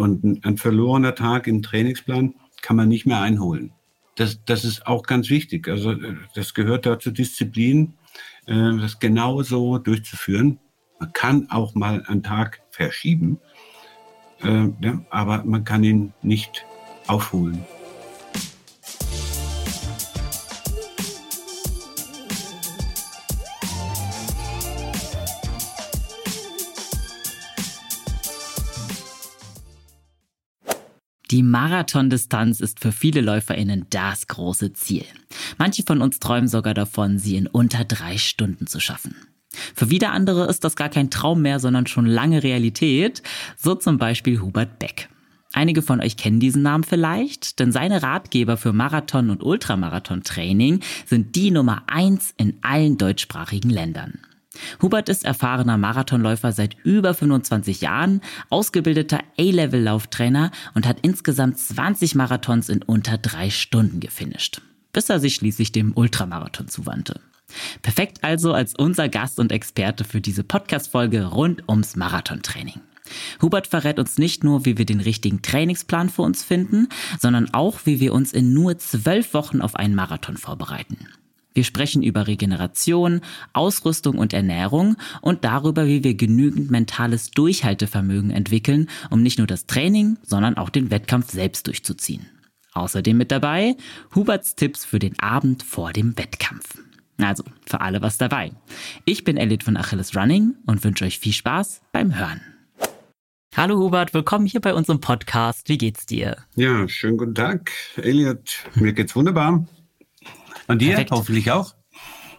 Und ein, verlorener Tag im Trainingsplan kann man nicht mehr einholen. Das, das ist auch ganz wichtig. Also das gehört da zur Disziplin, äh, das genau so durchzuführen. Man kann auch mal einen Tag verschieben, äh, aber man kann ihn nicht aufholen. Die Marathondistanz ist für viele LäuferInnen das große Ziel. Manche von uns träumen sogar davon, sie in unter drei Stunden zu schaffen. Für wieder andere ist das gar kein Traum mehr, sondern schon lange Realität. So zum Beispiel Hubert Beck. Einige von euch kennen diesen Namen vielleicht, denn seine Ratgeber für Marathon- und Ultramarathon-Training sind die Nummer eins in allen deutschsprachigen Ländern. Hubert ist erfahrener Marathonläufer seit über 25 Jahren, ausgebildeter A-Level-Lauftrainer und hat insgesamt 20 Marathons in unter drei Stunden gefinisht, bis er sich schließlich dem Ultramarathon zuwandte. Perfekt also als unser Gast und Experte für diese Podcast-Folge rund ums Marathontraining. Hubert verrät uns nicht nur, wie wir den richtigen Trainingsplan für uns finden, sondern auch, wie wir uns in nur zwölf Wochen auf einen Marathon vorbereiten. Wir sprechen über Regeneration, Ausrüstung und Ernährung und darüber, wie wir genügend mentales Durchhaltevermögen entwickeln, um nicht nur das Training, sondern auch den Wettkampf selbst durchzuziehen. Außerdem mit dabei Huberts Tipps für den Abend vor dem Wettkampf. Also, für alle was dabei. Ich bin Elliot von Achilles Running und wünsche euch viel Spaß beim Hören. Hallo Hubert, willkommen hier bei unserem Podcast. Wie geht's dir? Ja, schönen guten Tag, Elliot. Mir geht's wunderbar. Und dir Perfekt. hoffentlich auch?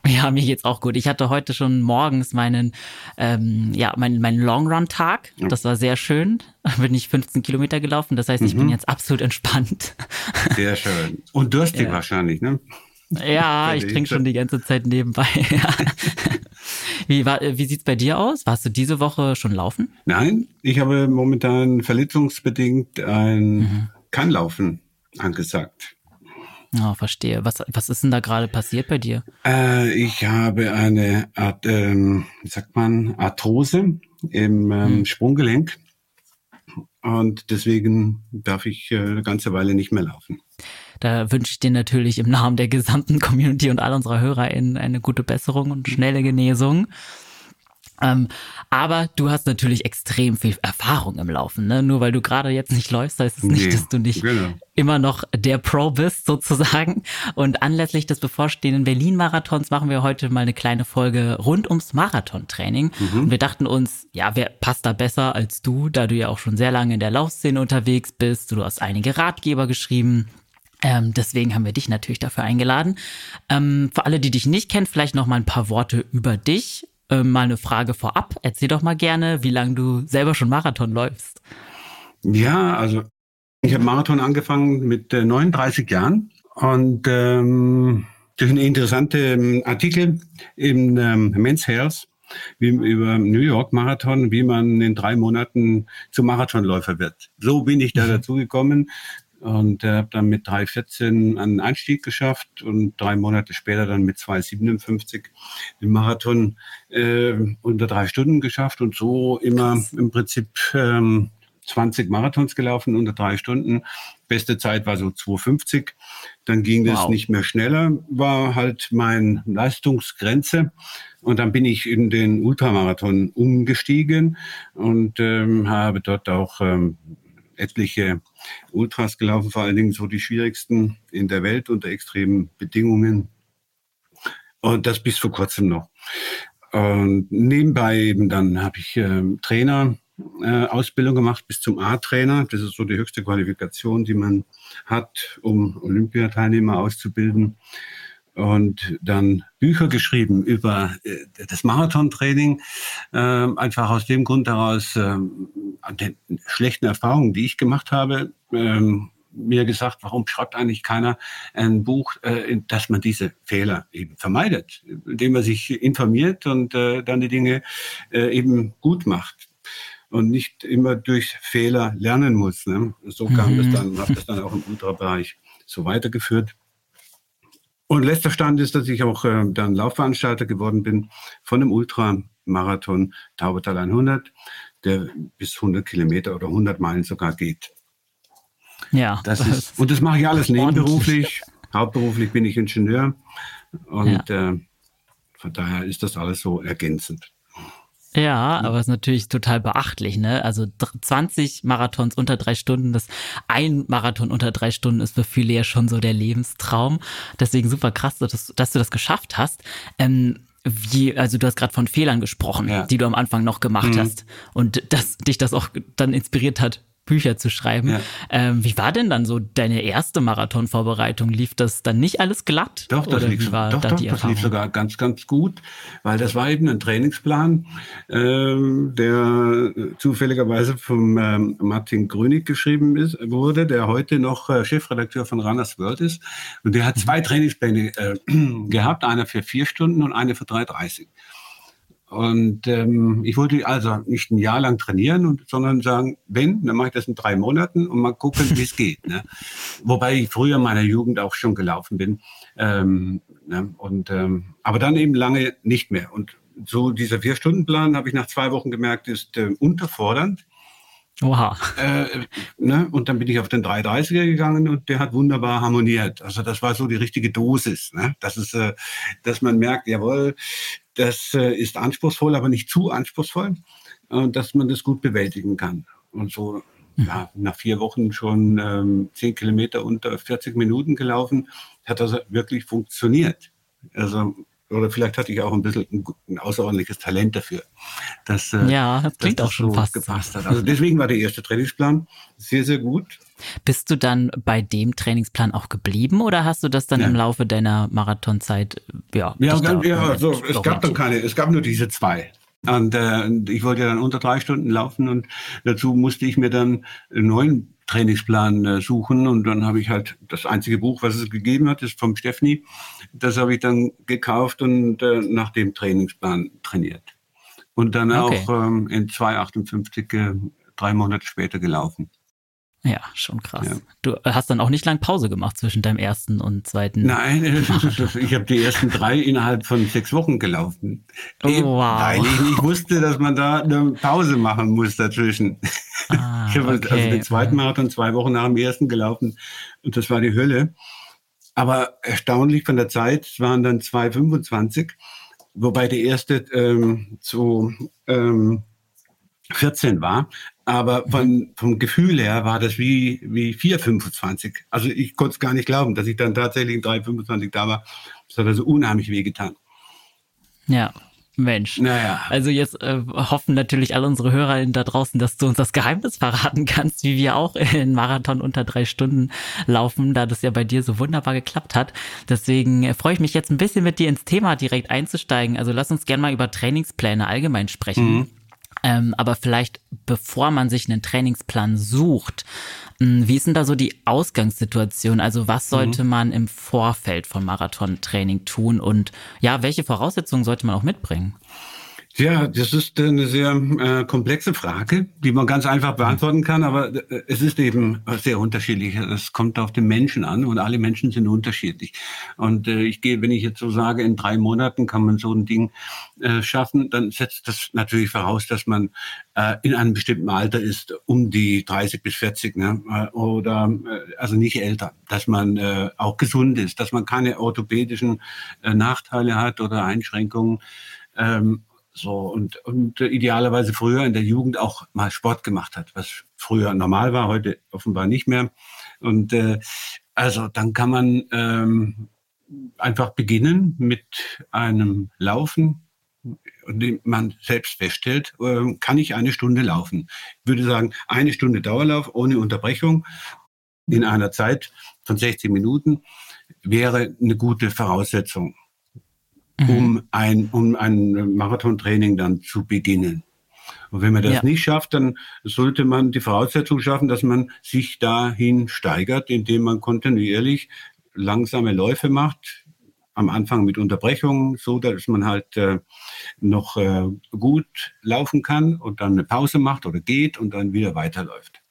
Ja, mir geht's auch gut. Ich hatte heute schon morgens meinen, ähm, ja, meinen, meinen Long Run Tag. Das war sehr schön. Bin ich 15 Kilometer gelaufen. Das heißt, ich mhm. bin jetzt absolut entspannt. Sehr schön. Und durstig ja. wahrscheinlich, ne? Ja, ich trinke schon die ganze Zeit nebenbei. wie, war, wie sieht's bei dir aus? Warst du diese Woche schon laufen? Nein, ich habe momentan verletzungsbedingt ein mhm. Kannlaufen angesagt. Ja, verstehe. Was, was ist denn da gerade passiert bei dir? Äh, ich habe eine Art, ähm, wie sagt man, Arthrose im ähm, hm. Sprunggelenk. Und deswegen darf ich äh, eine ganze Weile nicht mehr laufen. Da wünsche ich dir natürlich im Namen der gesamten Community und all unserer HörerInnen eine gute Besserung und schnelle Genesung. Ähm, aber du hast natürlich extrem viel Erfahrung im Laufen. Ne? Nur weil du gerade jetzt nicht läufst, heißt es nicht, nee, dass du nicht genau. immer noch der Pro bist, sozusagen. Und anlässlich des bevorstehenden Berlin-Marathons machen wir heute mal eine kleine Folge rund ums Marathontraining. Mhm. Und wir dachten uns, ja, wer passt da besser als du, da du ja auch schon sehr lange in der Laufszene unterwegs bist. Du hast einige Ratgeber geschrieben. Ähm, deswegen haben wir dich natürlich dafür eingeladen. Ähm, für alle, die dich nicht kennen, vielleicht noch mal ein paar Worte über dich. Äh, mal eine Frage vorab. Erzähl doch mal gerne, wie lange du selber schon Marathon läufst. Ja, also ich habe Marathon angefangen mit äh, 39 Jahren und ähm, durch einen interessanten Artikel im ähm, Men's Health wie, über New York Marathon, wie man in drei Monaten zum Marathonläufer wird. So bin ich da mhm. dazu gekommen und äh, habe dann mit 3,14 einen Einstieg geschafft und drei Monate später dann mit 2,57 den Marathon äh, unter drei Stunden geschafft und so immer im Prinzip ähm, 20 Marathons gelaufen unter drei Stunden. Beste Zeit war so 2,50. Dann ging wow. das nicht mehr schneller, war halt meine Leistungsgrenze. Und dann bin ich in den Ultramarathon umgestiegen und ähm, habe dort auch ähm, etliche Ultras gelaufen, vor allen Dingen so die schwierigsten in der Welt unter extremen Bedingungen. Und das bis vor kurzem noch. Und nebenbei eben dann habe ich äh, Trainer äh, Ausbildung gemacht bis zum A-Trainer. Das ist so die höchste Qualifikation, die man hat, um Olympiateilnehmer auszubilden und dann Bücher geschrieben über äh, das Marathontraining, äh, einfach aus dem Grund heraus, äh, an den schlechten Erfahrungen, die ich gemacht habe, ähm, mir gesagt, warum schreibt eigentlich keiner ein Buch, äh, dass man diese Fehler eben vermeidet, indem man sich informiert und äh, dann die Dinge äh, eben gut macht und nicht immer durch Fehler lernen muss. Ne? So kam mhm. das dann, habe das dann auch im Ultrabereich so weitergeführt. Und letzter Stand ist, dass ich auch äh, dann Laufveranstalter geworden bin von einem Ultramarathon Taubertal 100. der bis 100 Kilometer oder 100 Meilen sogar geht. Ja. Das ist, und das mache ich alles nebenberuflich. Hauptberuflich bin ich Ingenieur und ja. äh, von daher ist das alles so ergänzend. Ja, aber es ist natürlich total beachtlich, ne? Also 20 Marathons unter drei Stunden, das ein Marathon unter drei Stunden ist für viele ja schon so der Lebenstraum. Deswegen super krass, dass, dass du das geschafft hast. Ähm, wie, also du hast gerade von Fehlern gesprochen, ja. die du am Anfang noch gemacht mhm. hast und dass dich das auch dann inspiriert hat, Bücher zu schreiben. Ja. Ähm, wie war denn dann so deine erste Marathonvorbereitung? Lief das dann nicht alles glatt? Doch, das, lief, war doch, doch, das lief sogar ganz, ganz gut, weil das war eben ein Trainingsplan, ähm, der zufälligerweise vom ähm, Martin Grönig geschrieben ist, wurde, der heute noch äh, Chefredakteur von Runners World ist. Und der hat zwei Trainingspläne äh, gehabt, einer für vier Stunden und eine für 3,30. Und ähm, ich wollte also nicht ein Jahr lang trainieren, und, sondern sagen, wenn, dann mache ich das in drei Monaten und mal gucken, wie es geht. Ne? Wobei ich früher in meiner Jugend auch schon gelaufen bin. Ähm, ne? und, ähm, aber dann eben lange nicht mehr. Und so dieser Vier-Stunden-Plan, habe ich nach zwei Wochen gemerkt, ist äh, unterfordernd. Oha. Äh, ne? Und dann bin ich auf den 330er gegangen und der hat wunderbar harmoniert. Also das war so die richtige Dosis. Ne? Das ist, äh, dass man merkt, jawohl, das äh, ist anspruchsvoll, aber nicht zu anspruchsvoll, äh, dass man das gut bewältigen kann. Und so hm. ja, nach vier Wochen schon ähm, zehn Kilometer unter 40 Minuten gelaufen, hat das wirklich funktioniert. Also oder vielleicht hatte ich auch ein bisschen ein, ein außerordentliches Talent dafür. Dass, äh, ja, das klingt das auch schon so fast gepasst hat. Also deswegen war der erste Trainingsplan sehr, sehr gut. Bist du dann bei dem Trainingsplan auch geblieben oder hast du das dann ja. im Laufe deiner Marathonzeit, ja? Ja, ganz, ja also, es gab dann keine, es gab nur diese zwei. Und äh, ich wollte ja dann unter drei Stunden laufen und dazu musste ich mir dann einen neuen Trainingsplan äh, suchen. Und dann habe ich halt das einzige Buch, was es gegeben hat, ist vom Steffni. Das habe ich dann gekauft und äh, nach dem Trainingsplan trainiert. Und dann okay. auch ähm, in 2,58 äh, drei Monate später gelaufen. Ja, schon krass. Ja. Du hast dann auch nicht lang Pause gemacht zwischen deinem ersten und zweiten. Nein, ich habe die ersten drei innerhalb von sechs Wochen gelaufen. Oh, wow. Weil ich nicht wusste, dass man da eine Pause machen muss dazwischen. Ah, ich habe okay. also den zweiten Marathon zwei Wochen nach dem ersten gelaufen und das war die Hölle. Aber erstaunlich von der Zeit, es waren dann 2,25, wobei die erste ähm, zu ähm, 14 war. Aber von, vom Gefühl her war das wie, wie 4,25. Also ich konnte es gar nicht glauben, dass ich dann tatsächlich in 3,25 da war. Das hat also unheimlich wehgetan. Ja, Mensch. Naja. Also jetzt äh, hoffen natürlich alle unsere Hörer da draußen, dass du uns das Geheimnis verraten kannst, wie wir auch in Marathon unter drei Stunden laufen, da das ja bei dir so wunderbar geklappt hat. Deswegen freue ich mich jetzt ein bisschen mit dir ins Thema direkt einzusteigen. Also lass uns gerne mal über Trainingspläne allgemein sprechen. Mhm. Ähm, aber vielleicht bevor man sich einen Trainingsplan sucht, hm, wie ist denn da so die Ausgangssituation? Also was mhm. sollte mhm. man im Vorfeld von Marathontraining tun und ja, welche Voraussetzungen sollte man auch mitbringen? Ja, das ist eine sehr äh, komplexe Frage, die man ganz einfach beantworten kann, aber äh, es ist eben sehr unterschiedlich. Es kommt auf den Menschen an und alle Menschen sind unterschiedlich. Und äh, ich gehe, wenn ich jetzt so sage, in drei Monaten kann man so ein Ding äh, schaffen, dann setzt das natürlich voraus, dass man äh, in einem bestimmten Alter ist, um die 30 bis 40, ne? Oder also nicht älter, dass man auch gesund ist, dass man keine orthopädischen Nachteile hat oder Einschränkungen. Ähm, so und, und idealerweise früher in der Jugend auch mal Sport gemacht hat, was früher normal war, heute offenbar nicht mehr. Und äh, also dann kann man ähm, einfach beginnen mit einem Laufen, indem man selbst feststellt, äh, kann ich eine Stunde laufen. Ich würde sagen, eine Stunde Dauerlauf ohne Unterbrechung in einer Zeit von 60 Minuten wäre eine gute Voraussetzung mhm. um ein, um ein Marathontraining dann zu beginnen. Und wenn man das ja. nicht schafft, dann sollte man die Voraussetzung schaffen, dass man sich dahin steigert, indem man kontinuierlich langsame Läufe macht, am Anfang mit Unterbrechungen, so dass man halt äh, noch äh, gut laufen kann und dann eine Pause macht oder geht und dann wieder weiterläuft.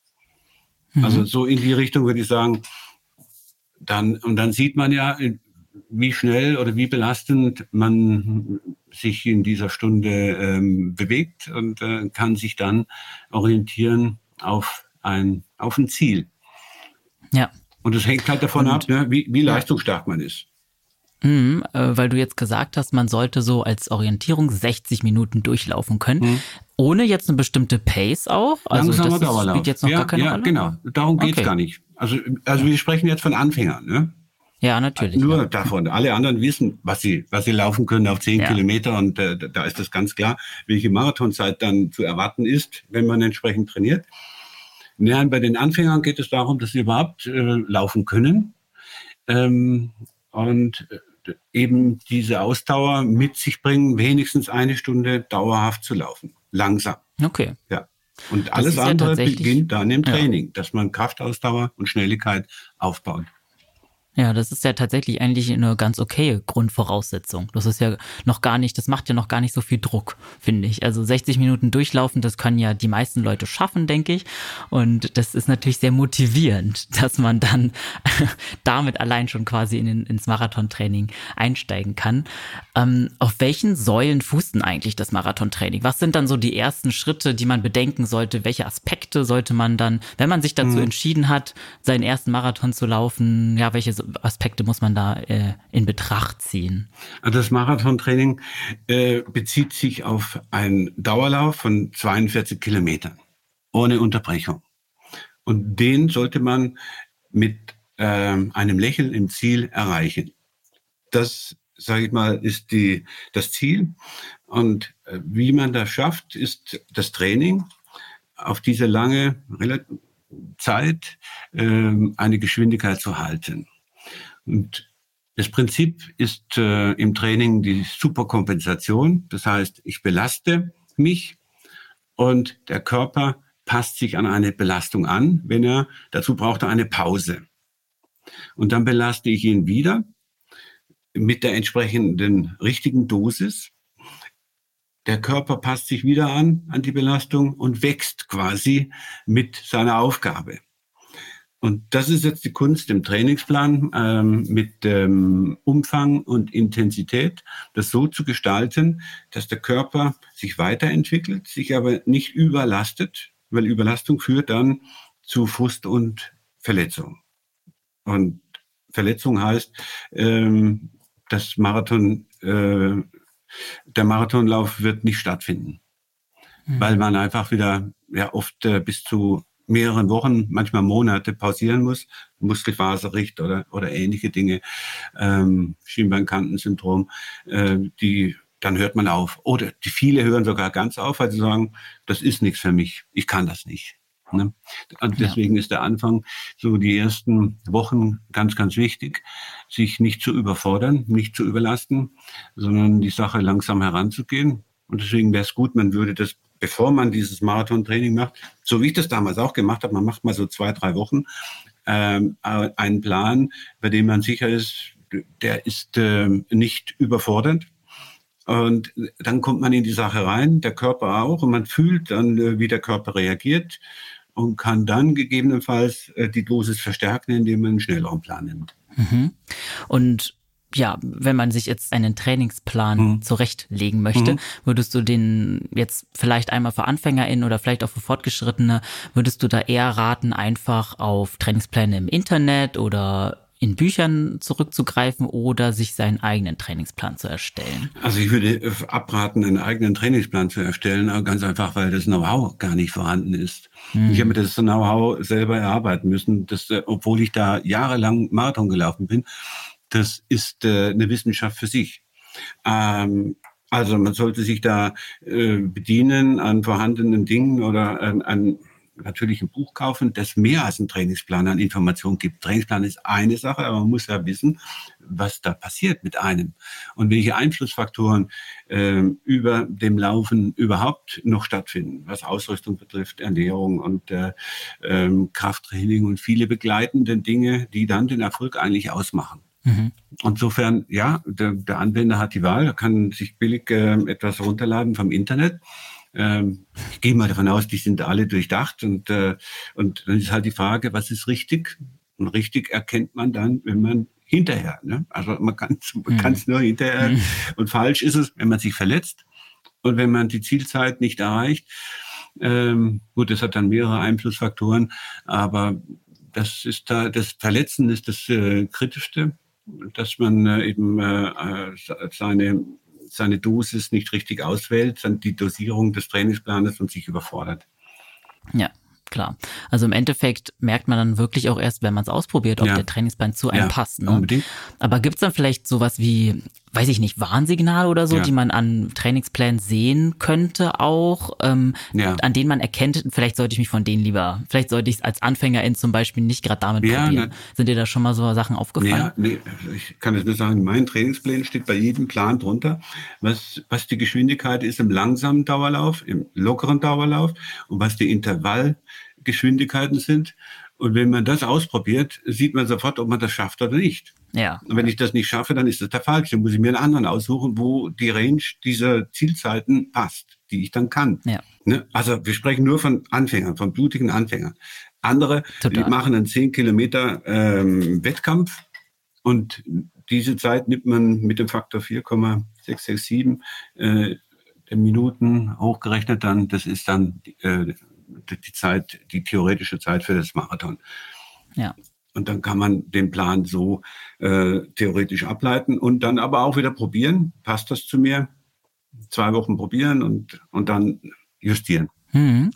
Mhm. Also so in die Richtung würde ich sagen, dann, und dann sieht man ja, wie schnell oder wie belastend man sich in dieser Stunde ähm, bewegt und äh, kann sich dann orientieren auf ein, auf ein Ziel. Ja. Und es hängt halt davon und, ab, ne, wie, wie leistungsstark man ist. Mhm, äh, weil du jetzt gesagt hast, man sollte so als Orientierung 60 Minuten durchlaufen können. Mhm. Ohne jetzt eine bestimmte Pace auch? Also Langsamer das Dauerlauf. spielt jetzt noch ja, gar keine ja, Rolle? genau. Darum geht's okay. gar nicht. Also, also wir sprechen jetzt von Anfängern. Ne? Ja, natürlich. Nur ja. davon. Alle anderen wissen, was sie, was sie laufen können auf 10 ja. Kilometer und äh, da ist das ganz klar, welche Marathonzeit dann zu erwarten ist, wenn man entsprechend trainiert. Ja, bei den Anfängern geht es darum, dass sie überhaupt äh, laufen können. Ähm, und äh, eben diese Ausdauer mit sich bringen, wenigstens eine Stunde dauerhaft zu laufen. Langsam. Okay. Ja. Und alles andere ja beginnt dann im Training, ja. dass man Kraftausdauer und Schnelligkeit aufbaut. Ja, das ist ja tatsächlich eigentlich eine ganz okay Grundvoraussetzung. Das ist ja noch gar nicht, das macht ja noch gar nicht so viel Druck, finde ich. Also 60 Minuten durchlaufen, das können ja die meisten Leute schaffen, denke ich. Und das ist natürlich sehr motivierend, dass man dann damit allein schon quasi in, ins Marathontraining einsteigen kann. Ähm, auf welchen Säulen fußt denn eigentlich das Marathontraining? Was sind dann so die ersten Schritte, die man bedenken sollte? Welche Aspekte sollte man dann, wenn man sich dazu mhm. entschieden hat, seinen ersten Marathon zu laufen, ja, welche Aspekte muss man da äh, in Betracht ziehen? Also das Marathontraining äh, bezieht sich auf einen Dauerlauf von 42 Kilometern ohne Unterbrechung. Und den sollte man mit äh, einem Lächeln im Ziel erreichen. Das, sage ich mal, ist die, das Ziel. Und äh, wie man das schafft, ist das Training auf diese lange Zeit äh, eine Geschwindigkeit zu halten. Und das Prinzip ist äh, im Training die Superkompensation. Das heißt, ich belaste mich und der Körper passt sich an eine Belastung an, wenn er, dazu braucht er eine Pause. Und dann belaste ich ihn wieder mit der entsprechenden richtigen Dosis. Der Körper passt sich wieder an, an die Belastung und wächst quasi mit seiner Aufgabe. Und das ist jetzt die Kunst im Trainingsplan ähm, mit ähm, Umfang und Intensität, das so zu gestalten, dass der Körper sich weiterentwickelt, sich aber nicht überlastet, weil Überlastung führt dann zu Frust und Verletzung. Und Verletzung heißt, ähm, das Marathon, äh, der Marathonlauf wird nicht stattfinden, mhm. weil man einfach wieder ja oft äh, bis zu mehreren Wochen, manchmal Monate pausieren muss, Muskelfaserricht oder, oder ähnliche Dinge, ähm, Schienbeinkantensyndrom, äh, die dann hört man auf. Oder die viele hören sogar ganz auf, weil sie sagen, das ist nichts für mich, ich kann das nicht. Ne? Und deswegen ja. ist der Anfang, so die ersten Wochen ganz, ganz wichtig, sich nicht zu überfordern, nicht zu überlasten, sondern die Sache langsam heranzugehen. Und deswegen wäre es gut, man würde das bevor man dieses Marathontraining macht, so wie ich das damals auch gemacht habe, man macht mal so zwei, drei Wochen ähm, einen Plan, bei dem man sicher ist, der ist äh, nicht überfordernd. Und dann kommt man in die Sache rein, der Körper auch, und man fühlt dann, äh, wie der Körper reagiert und kann dann gegebenenfalls äh, die Dosis verstärken, indem man einen schnelleren Plan nimmt. Mhm. Und ja, wenn man sich jetzt einen Trainingsplan mhm. zurechtlegen möchte, mhm. würdest du den jetzt vielleicht einmal für AnfängerInnen oder vielleicht auch für Fortgeschrittene, würdest du da eher raten, einfach auf Trainingspläne im Internet oder in Büchern zurückzugreifen oder sich seinen eigenen Trainingsplan zu erstellen? Also ich würde abraten, einen eigenen Trainingsplan zu erstellen, ganz einfach, weil das Know-how gar nicht vorhanden ist. Mhm. Ich habe mir das Know-how selber erarbeiten müssen, dass, äh, obwohl ich da jahrelang Marathon gelaufen bin, das ist äh, eine Wissenschaft für sich. Ähm, also man sollte sich da äh, bedienen an vorhandenen Dingen oder an, an natürlich ein Buch kaufen, das mehr als ein Trainingsplan an Informationen gibt. Trainingsplan ist eine Sache, aber man muss ja wissen, was da passiert mit einem und welche Einflussfaktoren äh, über dem Laufen überhaupt noch stattfinden, was Ausrüstung betrifft, Ernährung und äh, äh, Krafttraining und viele begleitende Dinge, die dann den Erfolg eigentlich ausmachen. Mhm. Insofern, ja, der, der, Anwender hat die Wahl, er kann sich billig äh, etwas runterladen vom Internet. Ähm, ich gehe mal davon aus, die sind alle durchdacht und, äh, und dann ist halt die Frage, was ist richtig? Und richtig erkennt man dann, wenn man hinterher, ne? also man kann es mhm. nur hinterher. Mhm. Und falsch ist es, wenn man sich verletzt und wenn man die Zielzeit nicht erreicht. Ähm, gut, das hat dann mehrere Einflussfaktoren, aber das ist da, das Verletzen ist das äh, Kritischste, dass man äh, eben äh, äh seine seine Dosis nicht richtig auswählt, die Dosierung des Trainingsplanes und sich überfordert. Ja, klar. Also im Endeffekt merkt man dann wirklich auch erst, wenn man es ausprobiert, ob ja. der Trainingsplan zu einem ja, passt. Ne? Unbedingt. Aber gibt es dann vielleicht sowas wie, weiß ich nicht, Warnsignale oder so, ja. die man an Trainingsplänen sehen könnte auch, ähm, an denen man erkennt, vielleicht sollte ich mich von denen lieber, vielleicht sollte ich es als Anfängerin zum Beispiel nicht gerade damit probieren. Ne. Sind dir da schon mal so Sachen aufgefallen? Ja, nee, ich kann es nur sagen, mein Trainingsplan steht bei jedem Plan drunter, was, was die Geschwindigkeit ist im langsamen Dauerlauf, im lockeren Dauerlauf und was die Intervall Geschwindigkeiten sind. Und wenn man das ausprobiert, sieht man sofort, ob man das schafft oder nicht. Ja. Und wenn ich das nicht schaffe, dann ist das der falsche. Dann muss ich mir einen anderen aussuchen, wo die Range dieser Zielzeiten passt, die ich dann kann. Ja. Ne? Also wir sprechen nur von Anfängern, von blutigen Anfängern. Andere, Total. die machen einen 10 Kilometer ähm, Wettkampf und diese Zeit nimmt man mit dem Faktor 4,667 äh, Minuten hochgerechnet, dann das ist dann äh, die Zeit, die theoretische Zeit für das Marathon. Ja. Und dann kann man den Plan so äh, theoretisch ableiten und dann aber auch wieder probieren. Passt das zu mir? Zwei Wochen probieren und, und dann justieren. Mhm.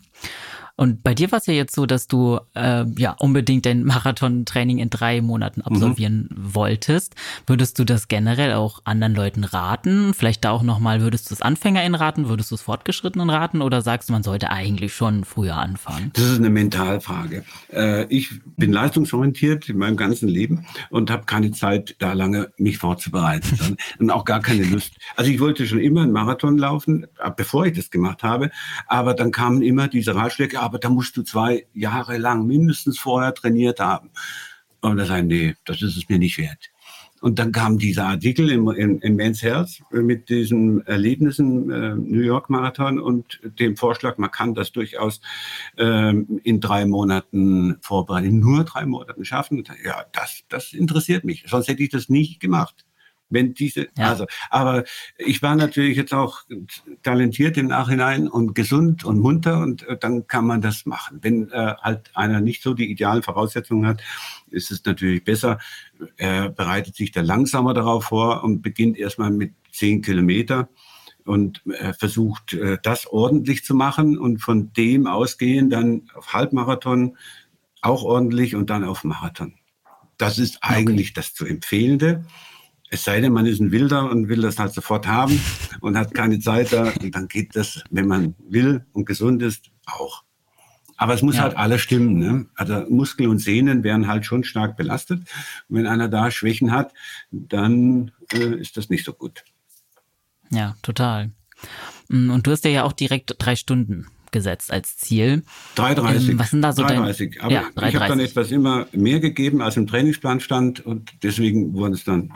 Und bei dir war es ja jetzt so, dass du äh, ja unbedingt dein Marathontraining in drei Monaten mhm. absolvieren mhm. wolltest. Würdest du das generell auch anderen Leuten raten? Vielleicht da auch nochmal, würdest du es AnfängerInnen raten? Würdest du es Fortgeschrittenen raten? Oder sagst du, man sollte eigentlich schon früher anfangen? Das ist eine Mentalfrage. Äh, ich bin leistungsorientiert in meinem ganzen Leben und habe keine Zeit, da lange mich vorzubereiten und auch gar keine Lust. Also ich wollte schon immer einen Marathon laufen, bevor ich das gemacht habe, aber dann kamen immer diese Ratschläge, aber da musst du zwei Jahre lang mindestens vorher trainiert haben. Und da sagen, nee, das ist es mir nicht wert. Und dann kam dieser Artikel im, im, im Men's Health mit diesen Erlebnissen äh, New York Marathon und dem Vorschlag, man kann das durchaus ähm, in drei Monaten vorbereiten, nur drei Monaten schaffen. Ja, das, das interessiert mich. Sonst hätte ich das nicht gemacht wenn diese, ja. also, aber ich war natürlich jetzt auch talentiert im Nachhinein und gesund und munter und äh, dann kann man das machen. Wenn äh, halt einer nicht so die idealen Voraussetzungen hat, ist es natürlich besser. Er bereitet sich da langsamer darauf vor und beginnt erstmal mit zehn Kilometer und äh, versucht, äh, das ordentlich zu machen und von dem ausgehen dann auf Halbmarathon auch ordentlich und dann auf Marathon. Das ist eigentlich okay. das zu empfehlende. Es sei denn, man ist ein Wilder und will das halt sofort haben und hat keine Zeit da. Und dann geht das, wenn man will und gesund ist, auch. Aber es muss ja. halt alles stimmen. Ne? Also Muskel und Sehnen werden halt schon stark belastet. Und wenn einer da Schwächen hat, dann äh, ist das nicht so gut. Ja, total. Mm, und du hast ja auch direkt drei Stunden gesetzt als Ziel. 3,30. Ähm, was sind da so 3,30. Aber ja, 3, ich habe dann etwas immer mehr gegeben, als im Trainingsplan stand und deswegen wurden es dann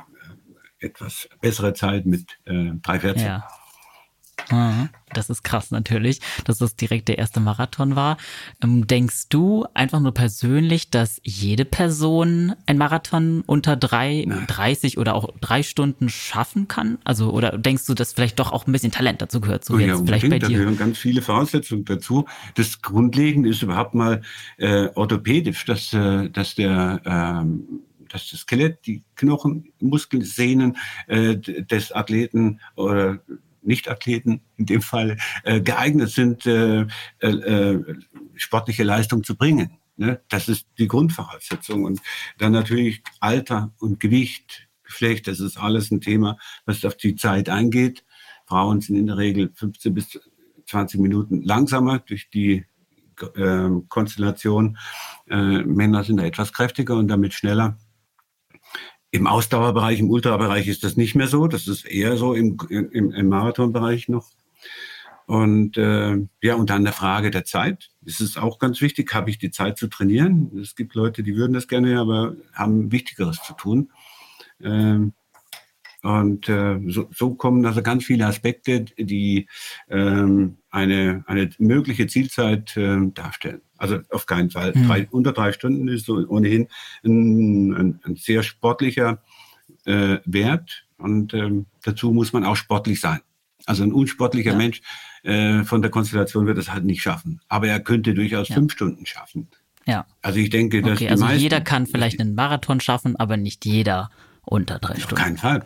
etwas bessere Zeit mit äh, 3,14. Ja. Das ist krass natürlich, dass das direkt der erste Marathon war. Ähm, denkst du einfach nur persönlich, dass jede Person ein Marathon unter drei, 30 oder auch drei Stunden schaffen kann? Also, oder denkst du, dass vielleicht doch auch ein bisschen Talent dazu gehört? So oh, jetzt ja, vielleicht bei dir? Da gehören ganz viele Voraussetzungen dazu. Das Grundlegende ist überhaupt mal äh, orthopädisch, dass, äh, dass der ähm, das Skelett, die Knochen, Muskeln, Sehnen äh, des Athleten oder nicht-Athleten in dem Fall äh, geeignet sind, äh, äh, äh, sportliche Leistung zu bringen. Ne? Das ist die Grundvoraussetzung. Und dann natürlich Alter und Gewicht, Geschlecht, das ist alles ein Thema, was auf die Zeit eingeht. Frauen sind in der Regel 15 bis 20 Minuten langsamer durch die äh, Konstellation. Äh, Männer sind da etwas kräftiger und damit schneller. Im Ausdauerbereich, im Ultrabereich ist das nicht mehr so. Das ist eher so im, im, im Marathonbereich noch. Und äh, ja, und dann der Frage der Zeit. Es ist auch ganz wichtig, habe ich die Zeit zu trainieren? Es gibt Leute, die würden das gerne, aber haben Wichtigeres zu tun. Ähm, Und äh, so, so kommen also ganz viele Aspekte, die ähm, eine, eine mögliche Zielzeit äh, darstellen. Also auf keinen Fall. Mhm. Drei, unter drei Stunden ist so ohnehin ein, ein, ein sehr sportlicher äh, Wert. Und ähm, dazu muss man auch sportlich sein. Also ein unsportlicher ja. Mensch äh, von der Konstellation wird es halt nicht schaffen. Aber er könnte durchaus ja. fünf Stunden schaffen. Ja. Also ich denke, dass okay, also meisten, jeder kann vielleicht einen Marathon schaffen, aber nicht jeder unter drei Stunden. Auf keinen Fall.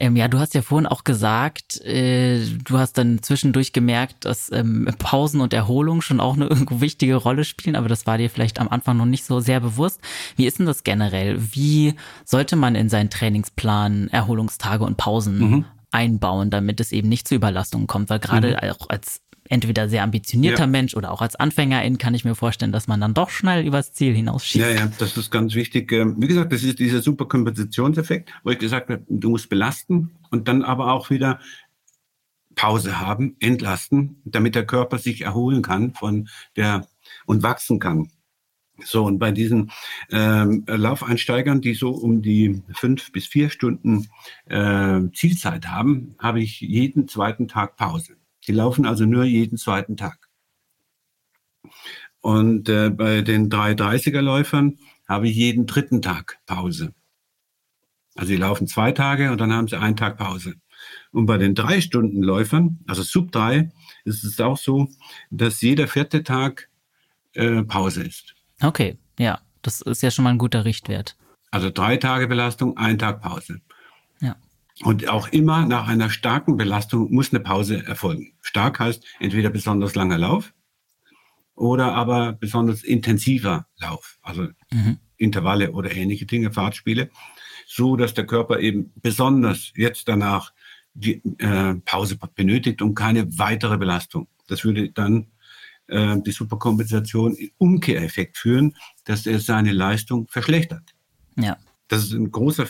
Ähm, ja, du hast ja vorhin auch gesagt, äh, du hast dann zwischendurch gemerkt, dass ähm, Pausen und Erholung schon auch eine irgendwo wichtige Rolle spielen, aber das war dir vielleicht am Anfang noch nicht so sehr bewusst. Wie ist denn das generell? Wie sollte man in seinen Trainingsplan Erholungstage und Pausen mhm. einbauen, damit es eben nicht zu Überlastungen kommt? Weil gerade mhm. auch als entweder sehr ambitionierter ja. Mensch oder auch als Anfängerin kann ich mir vorstellen, dass man dann doch schnell übers Ziel hinausschießt. Ja, ja, das ist ganz wichtig. Ähm, wie gesagt, das ist dieser Superkompensationseffekt, wo ich gesagt habe, du musst belasten und dann aber auch wieder Pause haben, entlasten, damit der Körper sich erholen kann von der und wachsen kann. So, und bei diesen ähm, Laufeinsteigern, die so um die fünf bis vier Stunden äh, Zielzeit haben, habe ich jeden zweiten Tag Pause. Die laufen also nur jeden zweiten Tag. Und äh, bei den 330er Läufern habe ich jeden dritten Tag Pause. Also die laufen zwei Tage und dann haben sie einen Tag Pause. Und bei den drei Stunden Läufern, also Sub 3, ist es auch so, dass jeder vierte Tag äh, Pause ist. Okay, ja, das ist ja schon mal ein guter Richtwert. Also drei Tage Belastung, ein Tag Pause. Und auch immer nach einer starken Belastung muss eine Pause erfolgen. Stark heißt entweder besonders langer Lauf oder aber besonders intensiver Lauf, also mhm. Intervalle oder ähnliche Dinge, Fahrtspiele, so dass der Körper eben besonders jetzt danach die äh, Pause benötigt und keine weitere Belastung. Das würde dann äh, die Superkompensation in Umkehreffekt führen, dass er seine Leistung verschlechtert. Ja. Das ist ein großer,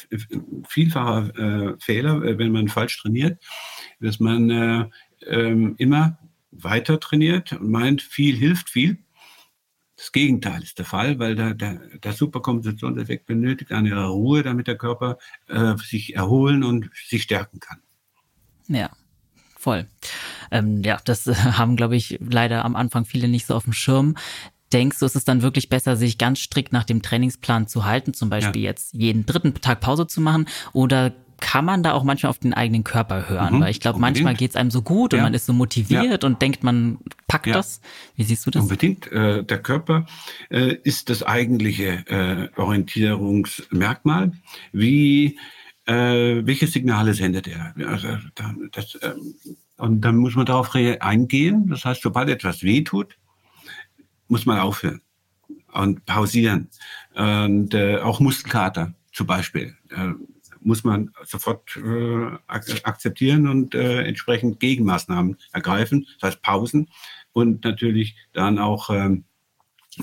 vielfacher äh, Fehler, äh, wenn man falsch trainiert, dass man äh, ähm, immer weiter trainiert und meint, viel hilft viel. Das Gegenteil ist der Fall, weil der, der, der Superkompensationseffekt benötigt eine Ruhe, damit der Körper äh, sich erholen und sich stärken kann. Ja, voll. Ähm, ja, das haben, glaube ich, leider am Anfang viele nicht so auf dem Schirm. Denkst du, ist es dann wirklich besser, sich ganz strikt nach dem Trainingsplan zu halten, zum Beispiel ja. jetzt jeden dritten Tag Pause zu machen? Oder kann man da auch manchmal auf den eigenen Körper hören? Mhm, Weil ich glaube, manchmal geht es einem so gut ja. und man ist so motiviert ja. und denkt, man packt ja. das. Wie siehst du das? Unbedingt. Äh, der Körper äh, ist das eigentliche äh, Orientierungsmerkmal. Wie, äh, welche Signale sendet er? Also, das, ähm, und dann muss man darauf eingehen. Das heißt, sobald etwas wehtut, muss man aufhören und pausieren. Und äh, auch Muskelkater zum Beispiel äh, muss man sofort äh, akzeptieren und äh, entsprechend Gegenmaßnahmen ergreifen, das heißt Pausen und natürlich dann auch ähm,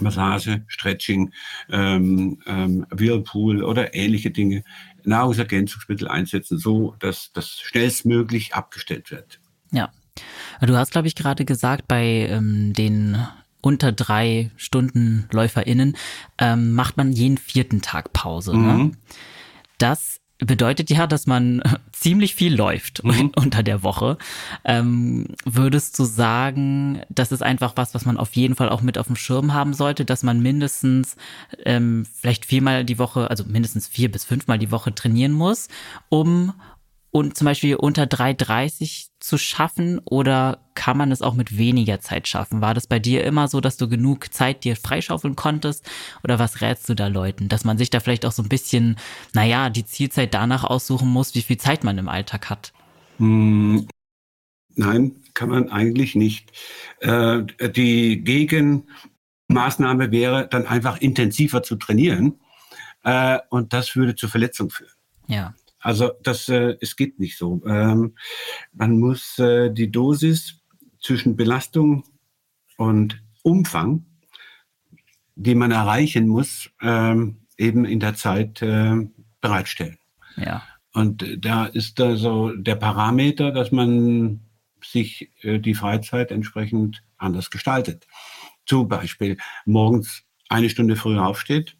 Massage, Stretching, ähm, ähm, Whirlpool oder ähnliche Dinge, Nahrungsergänzungsmittel einsetzen, so dass das schnellstmöglich abgestellt wird. Ja. Du hast, glaube ich, gerade gesagt, bei ähm, den unter drei Stunden LäuferInnen ähm, macht man jeden vierten Tag Pause. Ne? Mhm. Ne? Das bedeutet ja, dass man ziemlich viel läuft mhm. unter der Woche. Ähm, würdest du sagen, das ist einfach was, was man auf jeden Fall auch mit auf dem Schirm haben sollte, dass man mindestens ähm, vielleicht viermal die Woche, also mindestens vier bis fünfmal die Woche trainieren muss, um und zum Beispiel unter 3,30 zu schaffen oder kann man es auch mit weniger Zeit schaffen? War das bei dir immer so, dass du genug Zeit dir freischaufeln konntest? Oder was rätst du da Leuten? Dass man sich da vielleicht auch so ein bisschen, naja, die Zielzeit danach aussuchen muss, wie viel Zeit man im Alltag hat? Hm, nein, kann man eigentlich nicht. Äh, die Gegenmaßnahme wäre dann einfach intensiver zu trainieren. Äh, und das würde zur Verletzung führen. Ja. Also das, äh, es geht nicht so. Ähm, man muss äh, die Dosis zwischen Belastung und Umfang, die man erreichen muss, ähm, eben in der Zeit äh, bereitstellen. Ja. Und da ist da so der Parameter, dass man sich äh, die Freizeit entsprechend anders gestaltet. Zum Beispiel morgens eine Stunde früher aufsteht.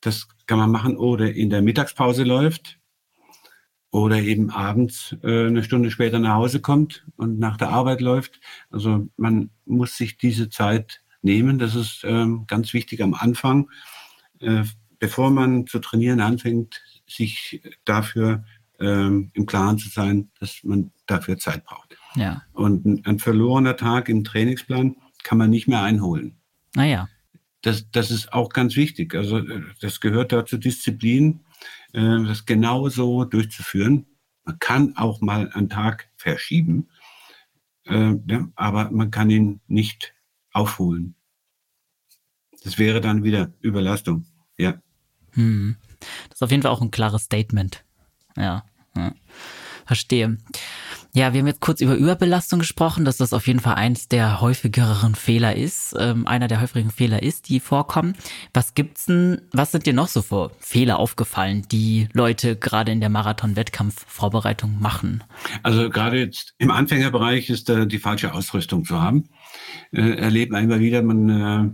Das kann man machen oder in der Mittagspause läuft oder eben abends äh, eine Stunde später nach Hause kommt und nach der Arbeit läuft. Also man muss sich diese Zeit nehmen. Das ist ähm, ganz wichtig am Anfang, äh, bevor man zu trainieren anfängt, sich dafür ähm, im Klaren zu sein, dass man dafür Zeit braucht. Ja. Und ein, ein verlorener Tag im Trainingsplan kann man nicht mehr einholen. Naja. Das, das ist auch ganz wichtig. Also äh, das gehört da zur Disziplin, das genau so durchzuführen. Man kann auch mal einen Tag verschieben, äh, ja, aber man kann ihn nicht aufholen. Das wäre dann wieder Überlastung. Ja. Hm. Das ist auf jeden Fall auch ein klares Statement. Ja. ja. Verstehe. Ja, wir haben jetzt kurz über Überbelastung gesprochen, dass das auf jeden Fall eins der häufigeren Fehler ist, ähm, einer der häufigen Fehler ist, die vorkommen. Was gibt's denn, was sind dir noch so für Fehler aufgefallen, die Leute gerade in der Marathon-Wettkampfvorbereitung machen? Also gerade jetzt im Anfängerbereich ist äh, die falsche Ausrüstung zu haben. Äh, man immer wieder, man äh,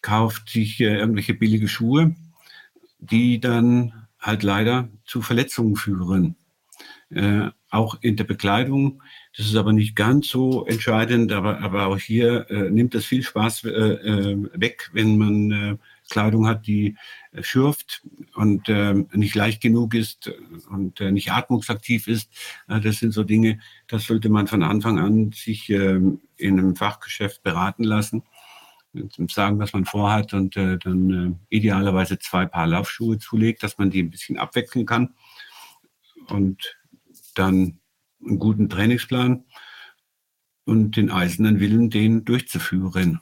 kauft sich äh, irgendwelche billige Schuhe, die dann halt leider zu Verletzungen führen äh, auch in der Bekleidung. Das ist aber nicht ganz so entscheidend, aber, aber auch hier äh, nimmt es viel Spaß äh, äh, weg, wenn man äh, Kleidung hat, die äh, schürft und äh, nicht leicht genug ist und nicht atmungsaktiv ist. Das sind so Dinge, das sollte man von Anfang an sich äh, in einem Fachgeschäft beraten lassen sagen, was man vorhat und äh, dann äh, idealerweise zwei Paar Laufschuhe zulegt, dass man die ein bisschen abwechseln kann. Und dann einen guten Trainingsplan und den eisernen Willen, den durchzuführen.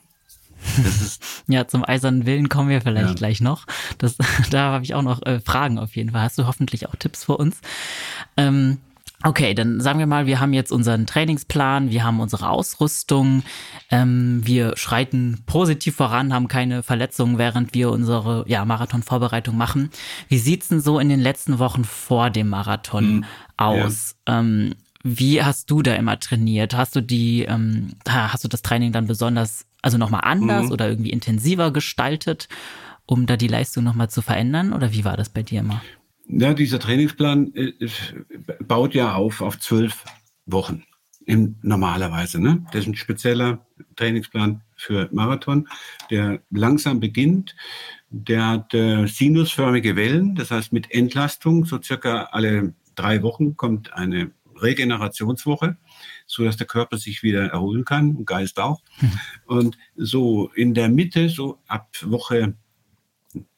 ja, zum eisernen Willen kommen wir vielleicht ja. gleich noch. Das, da habe ich auch noch äh, Fragen auf jeden Fall. Hast du hoffentlich auch Tipps für uns? Ähm, okay, dann sagen wir mal, wir haben jetzt unseren Trainingsplan, wir haben unsere Ausrüstung, ähm, wir schreiten positiv voran, haben keine Verletzungen, während wir unsere ja, Marathonvorbereitung machen. Wie sieht's denn so in den letzten Wochen vor dem Marathon mhm aus. Ja. Ähm, wie hast du da immer trainiert? Hast du die, ähm, hast du das Training dann besonders, also nochmal anders mhm. oder irgendwie intensiver gestaltet, um da die Leistung nochmal zu verändern? Oder wie war das bei dir immer? Ja, dieser Trainingsplan äh, baut ja auf auf zwölf Wochen im, normalerweise. Ne? Das ist ein spezieller Trainingsplan für Marathon, der langsam beginnt. Der hat äh, sinusförmige Wellen, das heißt mit Entlastung, so circa alle drei Wochen kommt eine Regenerationswoche, so dass der Körper sich wieder erholen kann und Geist auch. Mhm. Und so in der Mitte, so ab Woche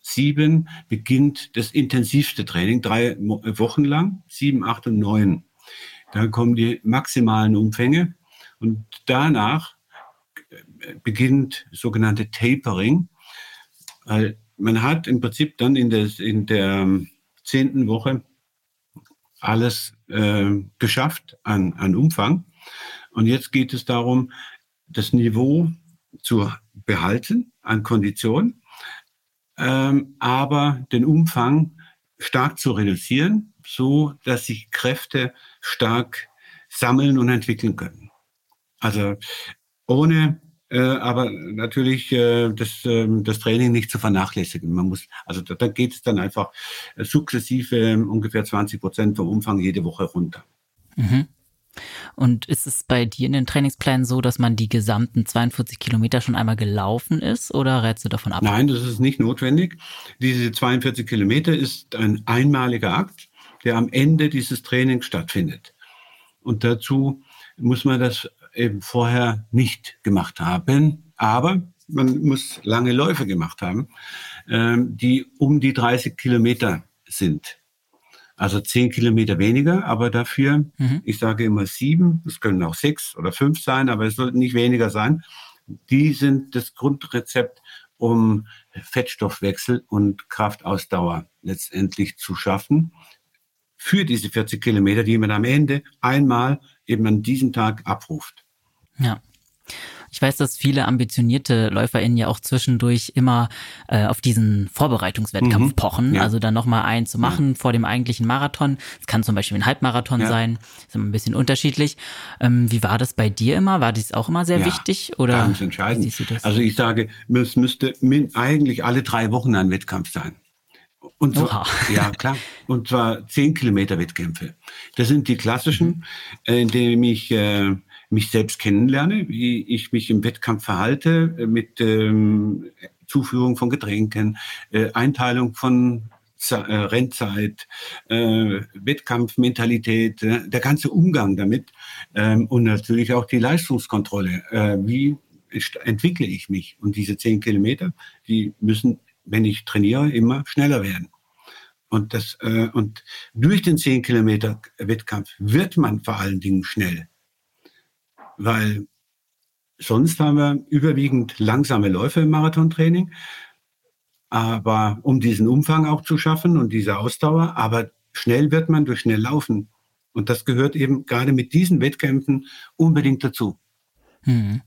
sieben, beginnt das intensivste Training, drei Wochen lang, sieben, acht und neun. Da kommen die maximalen Umfänge und danach beginnt sogenannte Tapering. Man hat im Prinzip dann in der, in der zehnten Woche alles äh, geschafft an, an Umfang. Und jetzt geht es darum, das Niveau zu behalten an Kondition, ähm, aber den Umfang stark zu reduzieren, so dass sich Kräfte stark sammeln und entwickeln können. Also ohne äh, aber natürlich äh, das, äh, das Training nicht zu vernachlässigen. Man muss, also da, da geht es dann einfach äh, sukzessive ähm, ungefähr 20 Prozent vom Umfang jede Woche runter. Mhm. Und ist es bei dir in den Trainingsplänen so, dass man die gesamten 42 Kilometer schon einmal gelaufen ist oder rätst du davon ab? Nein, das ist nicht notwendig. Diese 42 Kilometer ist ein einmaliger Akt, der am Ende dieses Trainings stattfindet. Und dazu muss man das eben vorher nicht gemacht haben. Aber man muss lange Läufe gemacht haben, ähm, die um die 30 Kilometer sind. Also 10 Kilometer weniger, aber dafür, mhm. ich sage immer sieben, es können auch sechs oder fünf sein, aber es sollten nicht weniger sein. Die sind das Grundrezept, um Fettstoffwechsel und Kraftausdauer letztendlich zu schaffen. Für diese 40 Kilometer, die man am Ende einmal eben an diesem Tag abruft. Ja. Ich weiß, dass viele ambitionierte LäuferInnen ja auch zwischendurch immer äh, auf diesen Vorbereitungswettkampf mhm. pochen. Ja. Also dann nochmal einen zu machen ja. vor dem eigentlichen Marathon. Es kann zum Beispiel ein Halbmarathon ja. sein. Ist immer ein bisschen unterschiedlich. Ähm, wie war das bei dir immer? War dies auch immer sehr wichtig? Oder ganz entscheidend. Also ich sage, es müsste eigentlich alle drei Wochen ein Wettkampf sein. Und zwar, ja, klar. Und zwar 10 Kilometer Wettkämpfe. Das sind die klassischen, mhm. in denen ich äh, mich selbst kennenlerne, wie ich mich im Wettkampf verhalte, äh, mit ähm, Zuführung von Getränken, äh, Einteilung von Z äh, Rennzeit, äh, Wettkampfmentalität, äh, der ganze Umgang damit ähm, und natürlich auch die Leistungskontrolle. Äh, wie entwickle ich mich? Und diese zehn Kilometer, die müssen, wenn ich trainiere, immer schneller werden. Und das äh, und durch den zehn Kilometer Wettkampf wird man vor allen Dingen schnell, weil sonst haben wir überwiegend langsame Läufe im Marathontraining aber um diesen Umfang auch zu schaffen und diese Ausdauer. Aber schnell wird man durch schnell laufen. Und das gehört eben gerade mit diesen Wettkämpfen unbedingt dazu. Hm.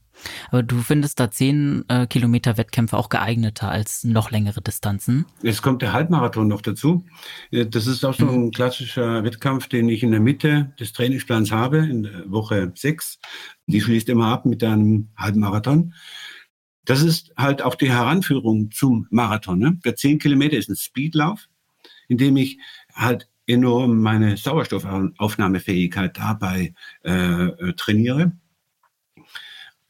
Aber du findest da 10 äh, Kilometer Wettkämpfe auch geeigneter als noch längere Distanzen? Jetzt kommt der Halbmarathon noch dazu. Das ist auch so ein mhm. klassischer Wettkampf, den ich in der Mitte des Trainingsplans habe, in Woche 6. Die schließt immer ab mit einem Halbmarathon. Das ist halt auch die Heranführung zum Marathon. Ne? Der 10 Kilometer ist ein Speedlauf, in dem ich halt enorm meine Sauerstoffaufnahmefähigkeit dabei äh, äh, trainiere.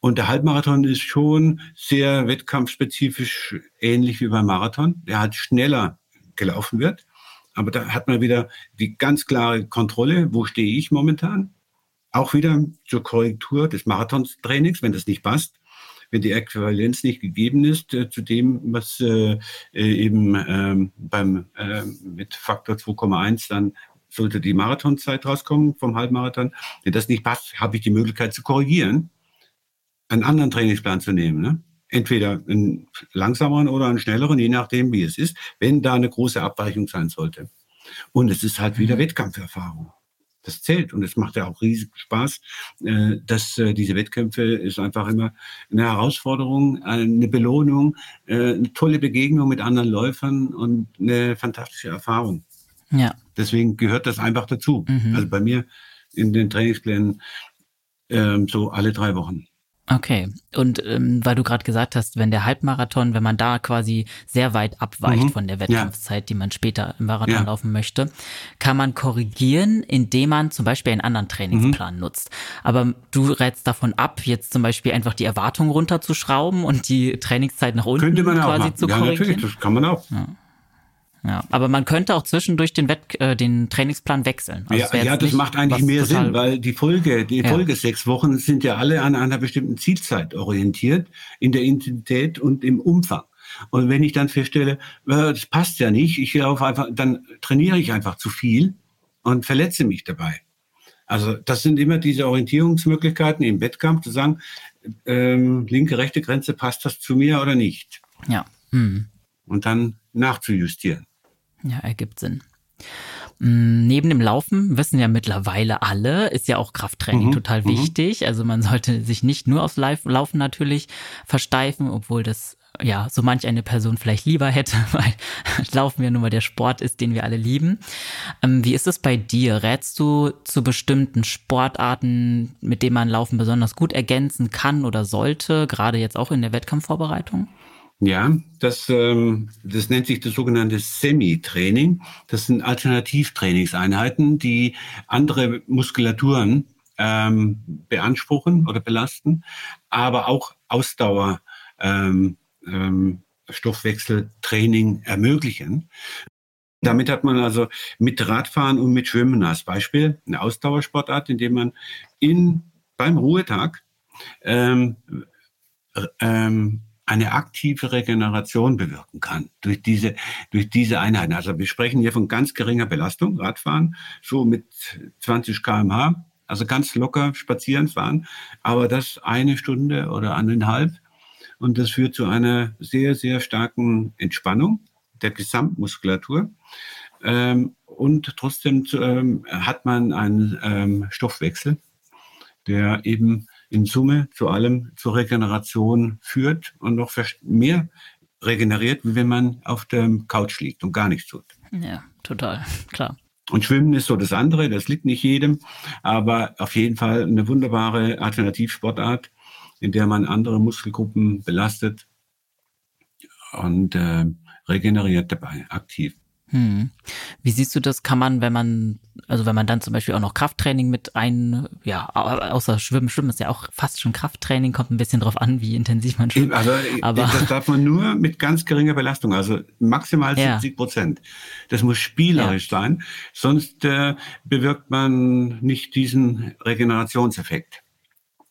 Und der Halbmarathon ist schon sehr wettkampfspezifisch ähnlich wie beim Marathon, der halt schneller gelaufen wird. Aber da hat man wieder die ganz klare Kontrolle, wo stehe ich momentan. Auch wieder zur Korrektur des Marathontrainings, wenn das nicht passt wenn die Äquivalenz nicht gegeben ist äh, zu dem, was äh, äh eben ähm, beim äh, mit Faktor 2,1 dann sollte die Marathonzeit rauskommen vom Halbmarathon. Wenn das nicht passt, habe ich die Möglichkeit zu korrigieren, einen anderen Trainingsplan zu nehmen. Ne? Entweder einen langsameren oder einen schnelleren, je nachdem, wie es ist, wenn da eine große Abweichung sein sollte. Und es ist halt wieder mhm. Wettkampferfahrung das zählt. Und es macht ja auch riesig Spaß, äh, dass äh, diese Wettkämpfe ist einfach immer eine Herausforderung, eine Belohnung, äh, eine tolle Begegnung mit anderen Läufern und eine fantastische Erfahrung. Ja. Deswegen gehört das einfach dazu. Mhm. Also bei mir in den Trainingsplänen ähm, so alle drei Wochen. Okay. Und ähm, weil du gerade gesagt hast, wenn der Halbmarathon, wenn man da quasi sehr weit abweicht mhm. von der Wettkampfzeit, ja. die man später im Marathon ja. laufen möchte, kann man korrigieren, indem man zum Beispiel einen anderen Trainingsplan mhm. nutzt. Aber du rätst davon ab, jetzt zum Beispiel einfach die Erwartung runterzuschrauben und die Trainingszeit nach unten Könnte man quasi auch zu korrigieren. Ja, natürlich, das kann man auch. Ja. Ja, aber man könnte auch zwischendurch den, Wett, äh, den Trainingsplan wechseln. Also ja, ja das macht eigentlich mehr Sinn, weil die Folge, die ja. Folge sechs Wochen sind ja alle an einer bestimmten Zielzeit orientiert, in der Intensität und im Umfang. Und wenn ich dann feststelle, äh, das passt ja nicht, ich laufe einfach, dann trainiere ich einfach zu viel und verletze mich dabei. Also das sind immer diese Orientierungsmöglichkeiten im Wettkampf, zu sagen, ähm, linke, rechte Grenze, passt das zu mir oder nicht? Ja. Hm. Und dann nachzujustieren. Ja, ergibt Sinn. Mm, neben dem Laufen wissen ja mittlerweile alle, ist ja auch Krafttraining mhm, total mhm. wichtig. Also man sollte sich nicht nur aufs Laufen natürlich versteifen, obwohl das ja so manch eine Person vielleicht lieber hätte, weil Laufen ja nun mal der Sport ist, den wir alle lieben. Ähm, wie ist es bei dir? Rätst du zu bestimmten Sportarten, mit denen man Laufen besonders gut ergänzen kann oder sollte, gerade jetzt auch in der Wettkampfvorbereitung? Ja, das, ähm, das nennt sich das sogenannte Semi-Training. Das sind Alternativtrainingseinheiten, die andere Muskulaturen ähm, beanspruchen oder belasten, aber auch Ausdauer, ähm, ähm, Stoffwechseltraining ermöglichen. Damit hat man also mit Radfahren und mit Schwimmen als Beispiel eine Ausdauersportart, in dem man in, beim Ruhetag ähm, ähm, eine aktive Regeneration bewirken kann durch diese, durch diese Einheiten. Also wir sprechen hier von ganz geringer Belastung, Radfahren, so mit 20 kmh, also ganz locker spazieren fahren, aber das eine Stunde oder eineinhalb. Und das führt zu einer sehr, sehr starken Entspannung der Gesamtmuskulatur. Ähm, und trotzdem ähm, hat man einen ähm, Stoffwechsel, der eben in Summe zu allem zur Regeneration führt und noch mehr regeneriert, wie wenn man auf der Couch liegt und gar nichts tut. Ja, total, klar. Und Schwimmen ist so das andere, das liegt nicht jedem, aber auf jeden Fall eine wunderbare Alternativsportart, in der man andere Muskelgruppen belastet und äh, regeneriert dabei, aktiv. Hm. Wie siehst du das? Kann man, wenn man, also wenn man dann zum Beispiel auch noch Krafttraining mit ein, ja, außer Schwimmen, Schwimmen ist ja auch fast schon Krafttraining, kommt ein bisschen drauf an, wie intensiv man schwimmt. Also Aber das darf man nur mit ganz geringer Belastung, also maximal 70 Prozent. Das muss spielerisch ja. sein, sonst äh, bewirkt man nicht diesen Regenerationseffekt.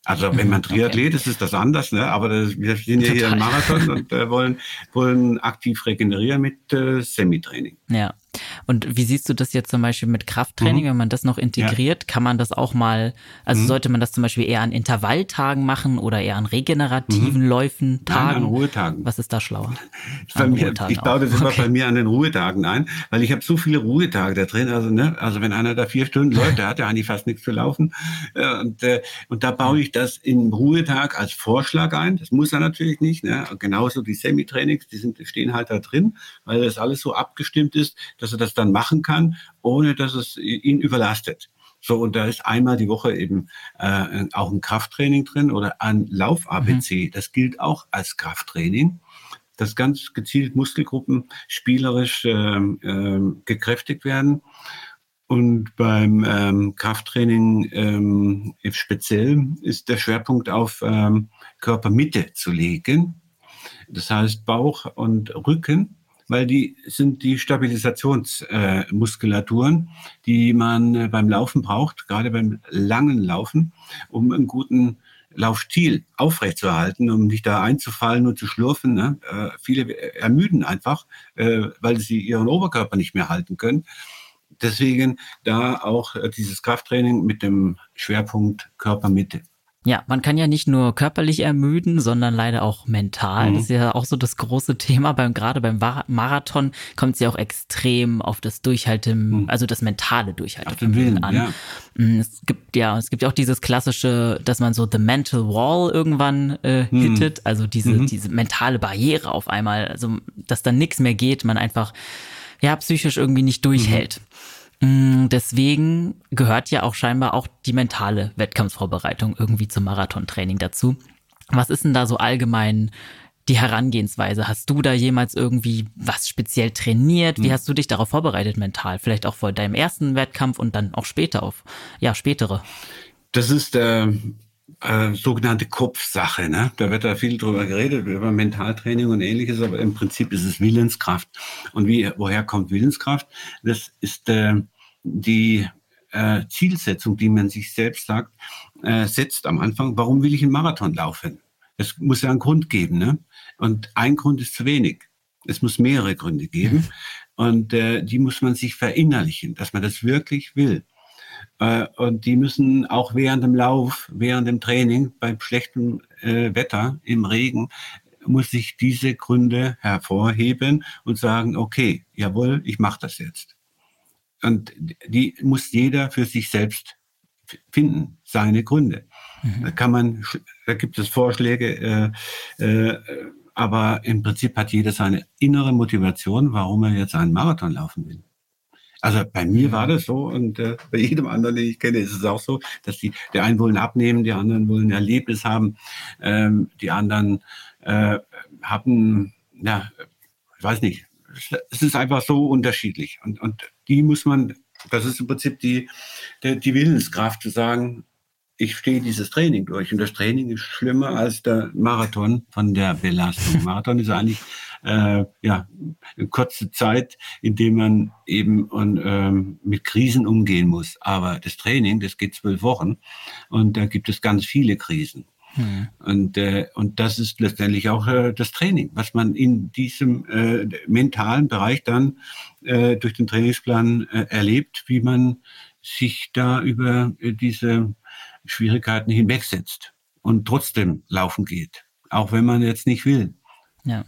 Also wenn man Triathlet okay. ist, ist das anders, ne? aber das, wir sind ja hier im Marathon und äh, wollen, wollen aktiv regenerieren mit äh, Semi-Training. Ja. Und wie siehst du das jetzt zum Beispiel mit Krafttraining, mhm. wenn man das noch integriert? Ja. Kann man das auch mal, also mhm. sollte man das zum Beispiel eher an Intervalltagen machen oder eher an regenerativen mhm. Läufen, Tagen? Nein, an Ruhetagen. Was ist da schlauer? Mir, ich baue das immer okay. bei mir an den Ruhetagen ein, weil ich habe so viele Ruhetage da drin. Also, ne, also wenn einer da vier Stunden läuft, der hat ja eigentlich fast nichts zu laufen. Äh, und, äh, und da baue ich das im Ruhetag als Vorschlag ein. Das muss er natürlich nicht. Ne? Genauso die Semi-Trainings, die sind, stehen halt da drin, weil das alles so abgestimmt ist, dass er das dann machen kann, ohne dass es ihn überlastet. So, und da ist einmal die Woche eben äh, auch ein Krafttraining drin oder ein Lauf-ABC. Mhm. Das gilt auch als Krafttraining, dass ganz gezielt Muskelgruppen spielerisch äh, äh, gekräftigt werden. Und beim ähm, Krafttraining ähm, speziell ist der Schwerpunkt auf ähm, Körpermitte zu legen. Das heißt Bauch und Rücken weil die sind die Stabilisationsmuskulaturen, äh, die man äh, beim Laufen braucht, gerade beim langen Laufen, um einen guten Laufstil aufrechtzuerhalten, um nicht da einzufallen und zu schlurfen. Ne? Äh, viele ermüden einfach, äh, weil sie ihren Oberkörper nicht mehr halten können. Deswegen da auch äh, dieses Krafttraining mit dem Schwerpunkt Körpermitte. Ja, man kann ja nicht nur körperlich ermüden, sondern leider auch mental. Mhm. Das ist ja auch so das große Thema. Beim, gerade beim Marathon kommt es ja auch extrem auf das Durchhalten, mhm. also das mentale Durchhaltevermögen an. Ja. Mm, es gibt ja, es gibt ja auch dieses klassische, dass man so the mental wall irgendwann äh, mhm. hittet, also diese, mhm. diese mentale Barriere auf einmal, also dass dann nichts mehr geht, man einfach ja psychisch irgendwie nicht durchhält. Mm, deswegen gehört ja auch scheinbar auch die mentale Wettkampfvorbereitung irgendwie zum Marathontraining dazu. Was ist denn da so allgemein die Herangehensweise? Hast du da jemals irgendwie was speziell trainiert? Wie hm. hast du dich darauf vorbereitet mental? Vielleicht auch vor deinem ersten Wettkampf und dann auch später auf, ja, spätere? Das ist der äh, sogenannte Kopfsache. Ne? Da wird da viel drüber geredet, über Mentaltraining und ähnliches, aber im Prinzip ist es Willenskraft. Und wie, woher kommt Willenskraft? Das ist äh, die äh, Zielsetzung, die man sich selbst sagt, äh, setzt am Anfang, warum will ich einen Marathon laufen? Es muss ja einen Grund geben. Ne? Und ein Grund ist zu wenig. Es muss mehrere Gründe geben. Und äh, die muss man sich verinnerlichen, dass man das wirklich will. Äh, und die müssen auch während dem Lauf, während dem Training, beim schlechten äh, Wetter, im Regen, muss ich diese Gründe hervorheben und sagen, okay, jawohl, ich mache das jetzt. Und die muss jeder für sich selbst finden, seine Gründe. Mhm. Da kann man, da gibt es Vorschläge, äh, äh, aber im Prinzip hat jeder seine innere Motivation, warum er jetzt einen Marathon laufen will. Also bei mir war das so und äh, bei jedem anderen, den ich kenne, ist es auch so, dass die, die einen wollen abnehmen, die anderen wollen Erlebnis haben, ähm, die anderen äh, haben, ja, ich weiß nicht, es ist einfach so unterschiedlich und, und die muss man, das ist im Prinzip die, die, die Willenskraft zu sagen, ich stehe dieses Training durch. Und das Training ist schlimmer als der Marathon von der Belastung. Marathon ist eigentlich äh, ja, eine kurze Zeit, in dem man eben und, ähm, mit Krisen umgehen muss. Aber das Training, das geht zwölf Wochen und da gibt es ganz viele Krisen. Hm. Und, äh, und das ist letztendlich auch äh, das Training, was man in diesem äh, mentalen Bereich dann äh, durch den Trainingsplan äh, erlebt, wie man sich da über äh, diese Schwierigkeiten hinwegsetzt und trotzdem laufen geht, auch wenn man jetzt nicht will. Ja.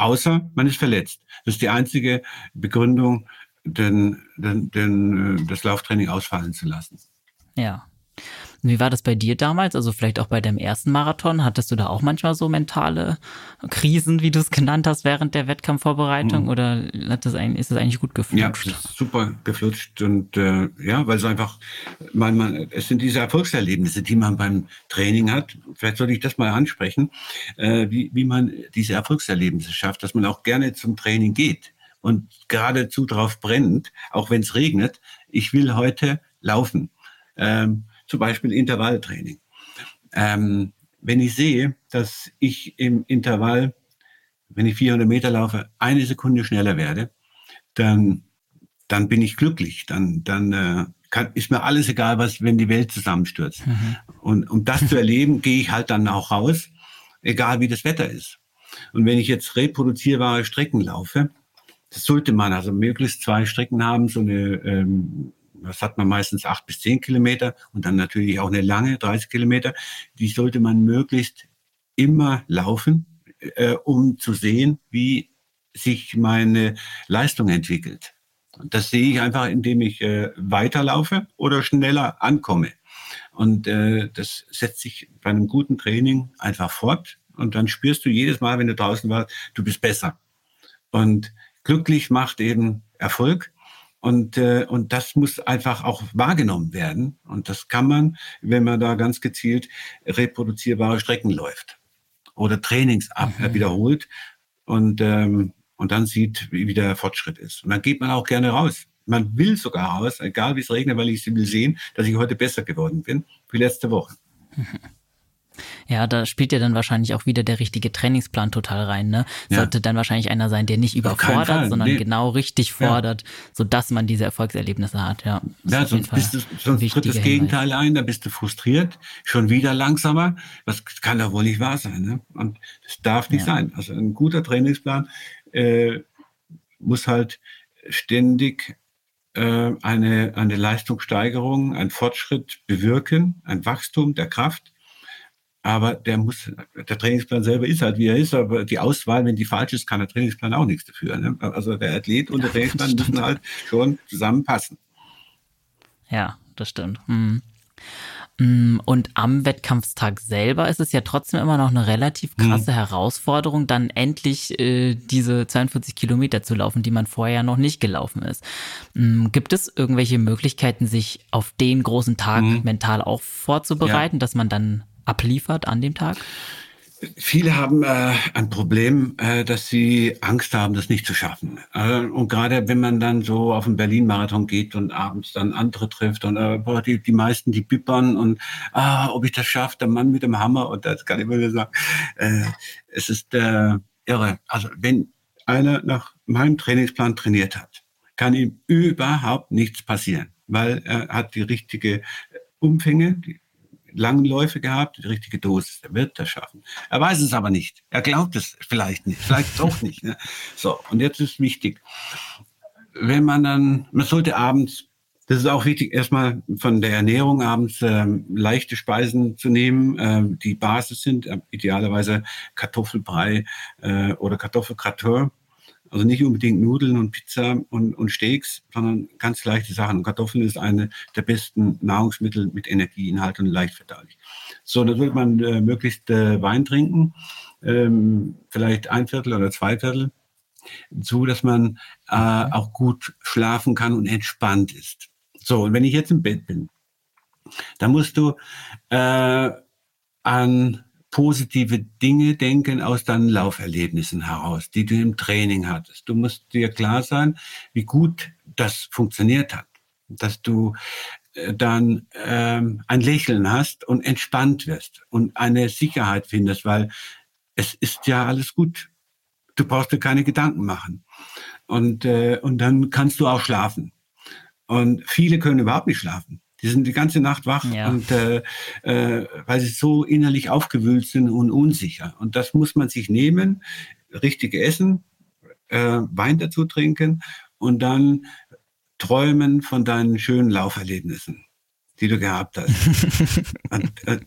Außer man ist verletzt. Das ist die einzige Begründung, den, den, den, äh, das Lauftraining ausfallen zu lassen. Ja. Wie war das bei dir damals? Also vielleicht auch bei deinem ersten Marathon? Hattest du da auch manchmal so mentale Krisen, wie du es genannt hast, während der Wettkampfvorbereitung? Mhm. Oder hat das eigentlich, ist das eigentlich gut geflutscht? Ja, super geflutscht. Und äh, ja, weil es einfach, man, man, es sind diese Erfolgserlebnisse, die man beim Training hat. Vielleicht sollte ich das mal ansprechen, äh, wie, wie man diese Erfolgserlebnisse schafft, dass man auch gerne zum Training geht und geradezu drauf brennt, auch wenn es regnet, ich will heute laufen. Ähm, zum Beispiel Intervalltraining. Ähm, wenn ich sehe, dass ich im Intervall, wenn ich 400 Meter laufe, eine Sekunde schneller werde, dann, dann bin ich glücklich. Dann, dann äh, kann, ist mir alles egal, was, wenn die Welt zusammenstürzt. Mhm. Und um das zu erleben, gehe ich halt dann auch raus, egal wie das Wetter ist. Und wenn ich jetzt reproduzierbare Strecken laufe, das sollte man also möglichst zwei Strecken haben, so eine, ähm, das hat man meistens acht bis zehn Kilometer und dann natürlich auch eine lange, 30 Kilometer. Die sollte man möglichst immer laufen, äh, um zu sehen, wie sich meine Leistung entwickelt. Und das sehe ich einfach, indem ich äh, weiterlaufe oder schneller ankomme. Und äh, das setzt sich bei einem guten Training einfach fort. Und dann spürst du jedes Mal, wenn du draußen warst, du bist besser. Und glücklich macht eben Erfolg. Und, äh, und das muss einfach auch wahrgenommen werden. Und das kann man, wenn man da ganz gezielt reproduzierbare Strecken läuft oder Trainings ab, mhm. wiederholt. Und ähm, und dann sieht, wie, wie der Fortschritt ist. Und dann geht man auch gerne raus. Man will sogar raus, egal wie es regnet, weil ich will sehen, dass ich heute besser geworden bin wie letzte Woche. Ja, da spielt ja dann wahrscheinlich auch wieder der richtige Trainingsplan total rein. Ne? Sollte ja. dann wahrscheinlich einer sein, der nicht überfordert, sondern nee. genau richtig fordert, ja. sodass man diese Erfolgserlebnisse hat. Ja, ja sonst, bist du, sonst tritt das Gegenteil Hinweis. ein, da bist du frustriert, schon wieder langsamer. Das kann doch wohl nicht wahr sein. Ne? Und das darf nicht ja. sein. Also ein guter Trainingsplan äh, muss halt ständig äh, eine, eine Leistungssteigerung, ein Fortschritt bewirken, ein Wachstum der Kraft. Aber der muss, der Trainingsplan selber ist halt wie er ist, aber die Auswahl, wenn die falsch ist, kann der Trainingsplan auch nichts dafür. Ne? Also der Athlet und der Trainingsplan müssen halt schon zusammenpassen. Ja, das stimmt. Hm. Mm, und am Wettkampfstag selber ist es ja trotzdem immer noch eine relativ mhm. krasse mhm. Herausforderung, dann endlich äh, diese 42 Kilometer zu laufen, die man vorher noch nicht gelaufen ist. Ähm, gibt es irgendwelche Möglichkeiten, sich auf den großen Tag mhm. mental auch vorzubereiten, ja. dass man dann abliefert an dem Tag? Viele haben äh, ein Problem, äh, dass sie Angst haben, das nicht zu schaffen. Äh, und gerade wenn man dann so auf den Berlin-Marathon geht und abends dann andere trifft und äh, boah, die, die meisten, die bippern und ah, ob ich das schaffe, der Mann mit dem Hammer und das kann ich mir sagen. Äh, es ist äh, irre. Also wenn einer nach meinem Trainingsplan trainiert hat, kann ihm überhaupt nichts passieren, weil er hat die richtige Umfänge, die langen Läufe gehabt, die richtige Dosis. Er wird das schaffen. Er weiß es aber nicht. Er glaubt es vielleicht nicht, vielleicht doch nicht. Ne? So, und jetzt ist wichtig, wenn man dann, man sollte abends, das ist auch wichtig, erstmal von der Ernährung abends ähm, leichte Speisen zu nehmen, ähm, die Basis sind, äh, idealerweise Kartoffelbrei äh, oder Kartoffelgratin also nicht unbedingt Nudeln und Pizza und, und Steaks, sondern ganz leichte Sachen. Und Kartoffeln ist eine der besten Nahrungsmittel mit Energieinhalt und leicht verdaulich. So, dann sollte man äh, möglichst äh, Wein trinken, ähm, vielleicht ein Viertel oder zwei Viertel, so dass man äh, auch gut schlafen kann und entspannt ist. So, und wenn ich jetzt im Bett bin, dann musst du äh, an positive Dinge denken aus deinen Lauferlebnissen heraus, die du im Training hattest. Du musst dir klar sein, wie gut das funktioniert hat, dass du äh, dann ähm, ein Lächeln hast und entspannt wirst und eine Sicherheit findest, weil es ist ja alles gut. Du brauchst dir keine Gedanken machen. Und, äh, und dann kannst du auch schlafen. Und viele können überhaupt nicht schlafen. Die sind die ganze Nacht wach ja. und äh, äh, weil sie so innerlich aufgewühlt sind und unsicher. Und das muss man sich nehmen, richtige Essen, äh, Wein dazu trinken und dann träumen von deinen schönen Lauferlebnissen die du gehabt hast. und, äh,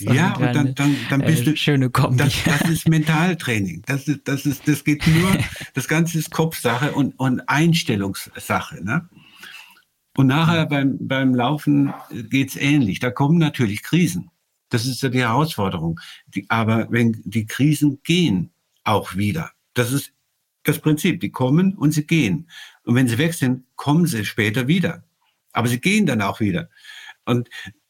ja, und dann, dann, dann bist äh, du. Schöne Kombi. Das, das ist Mentaltraining. Das ist, das ist, das geht nur, das Ganze ist Kopfsache und, und Einstellungssache. Ne? Und nachher beim, beim Laufen geht's ähnlich. Da kommen natürlich Krisen. Das ist ja die Herausforderung. Die, aber wenn die Krisen gehen auch wieder. Das ist das Prinzip. Die kommen und sie gehen. Und wenn sie weg sind, kommen sie später wieder. Aber sie gehen dann auch wieder. Und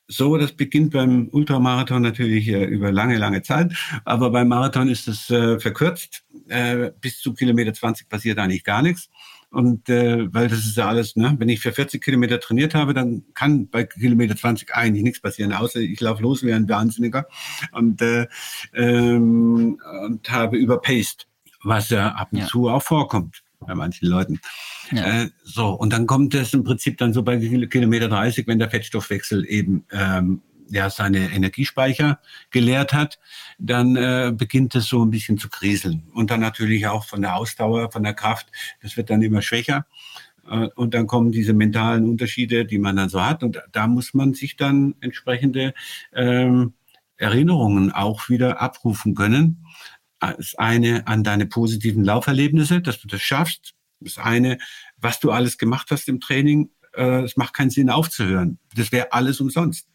so, das beginnt beim Ultramarathon natürlich äh, über lange, lange Zeit, aber beim Marathon ist es äh, verkürzt. Äh, bis zu Kilometer 20 passiert eigentlich gar nichts. Und äh, weil das ist ja alles, ne? wenn ich für 40 Kilometer trainiert habe, dann kann bei Kilometer 20 eigentlich nichts passieren, außer ich laufe los wie ein Wahnsinniger und, äh, ähm, und habe überpaced, was ja ab und ja. zu auch vorkommt bei manchen Leuten. Ja. Äh, so, und dann kommt es im Prinzip dann so bei Kilometer 30, wenn der Fettstoffwechsel eben ähm, ja, seine Energiespeicher geleert hat, dann äh, beginnt es so ein bisschen zu kriseln. Und dann natürlich auch von der Ausdauer, von der Kraft, das wird dann immer schwächer. Äh, und dann kommen diese mentalen Unterschiede, die man dann so hat. Und da muss man sich dann entsprechende ähm, Erinnerungen auch wieder abrufen können. Das eine an deine positiven Lauferlebnisse, dass du das schaffst. Das eine, was du alles gemacht hast im Training. Äh, es macht keinen Sinn aufzuhören. Das wäre alles umsonst.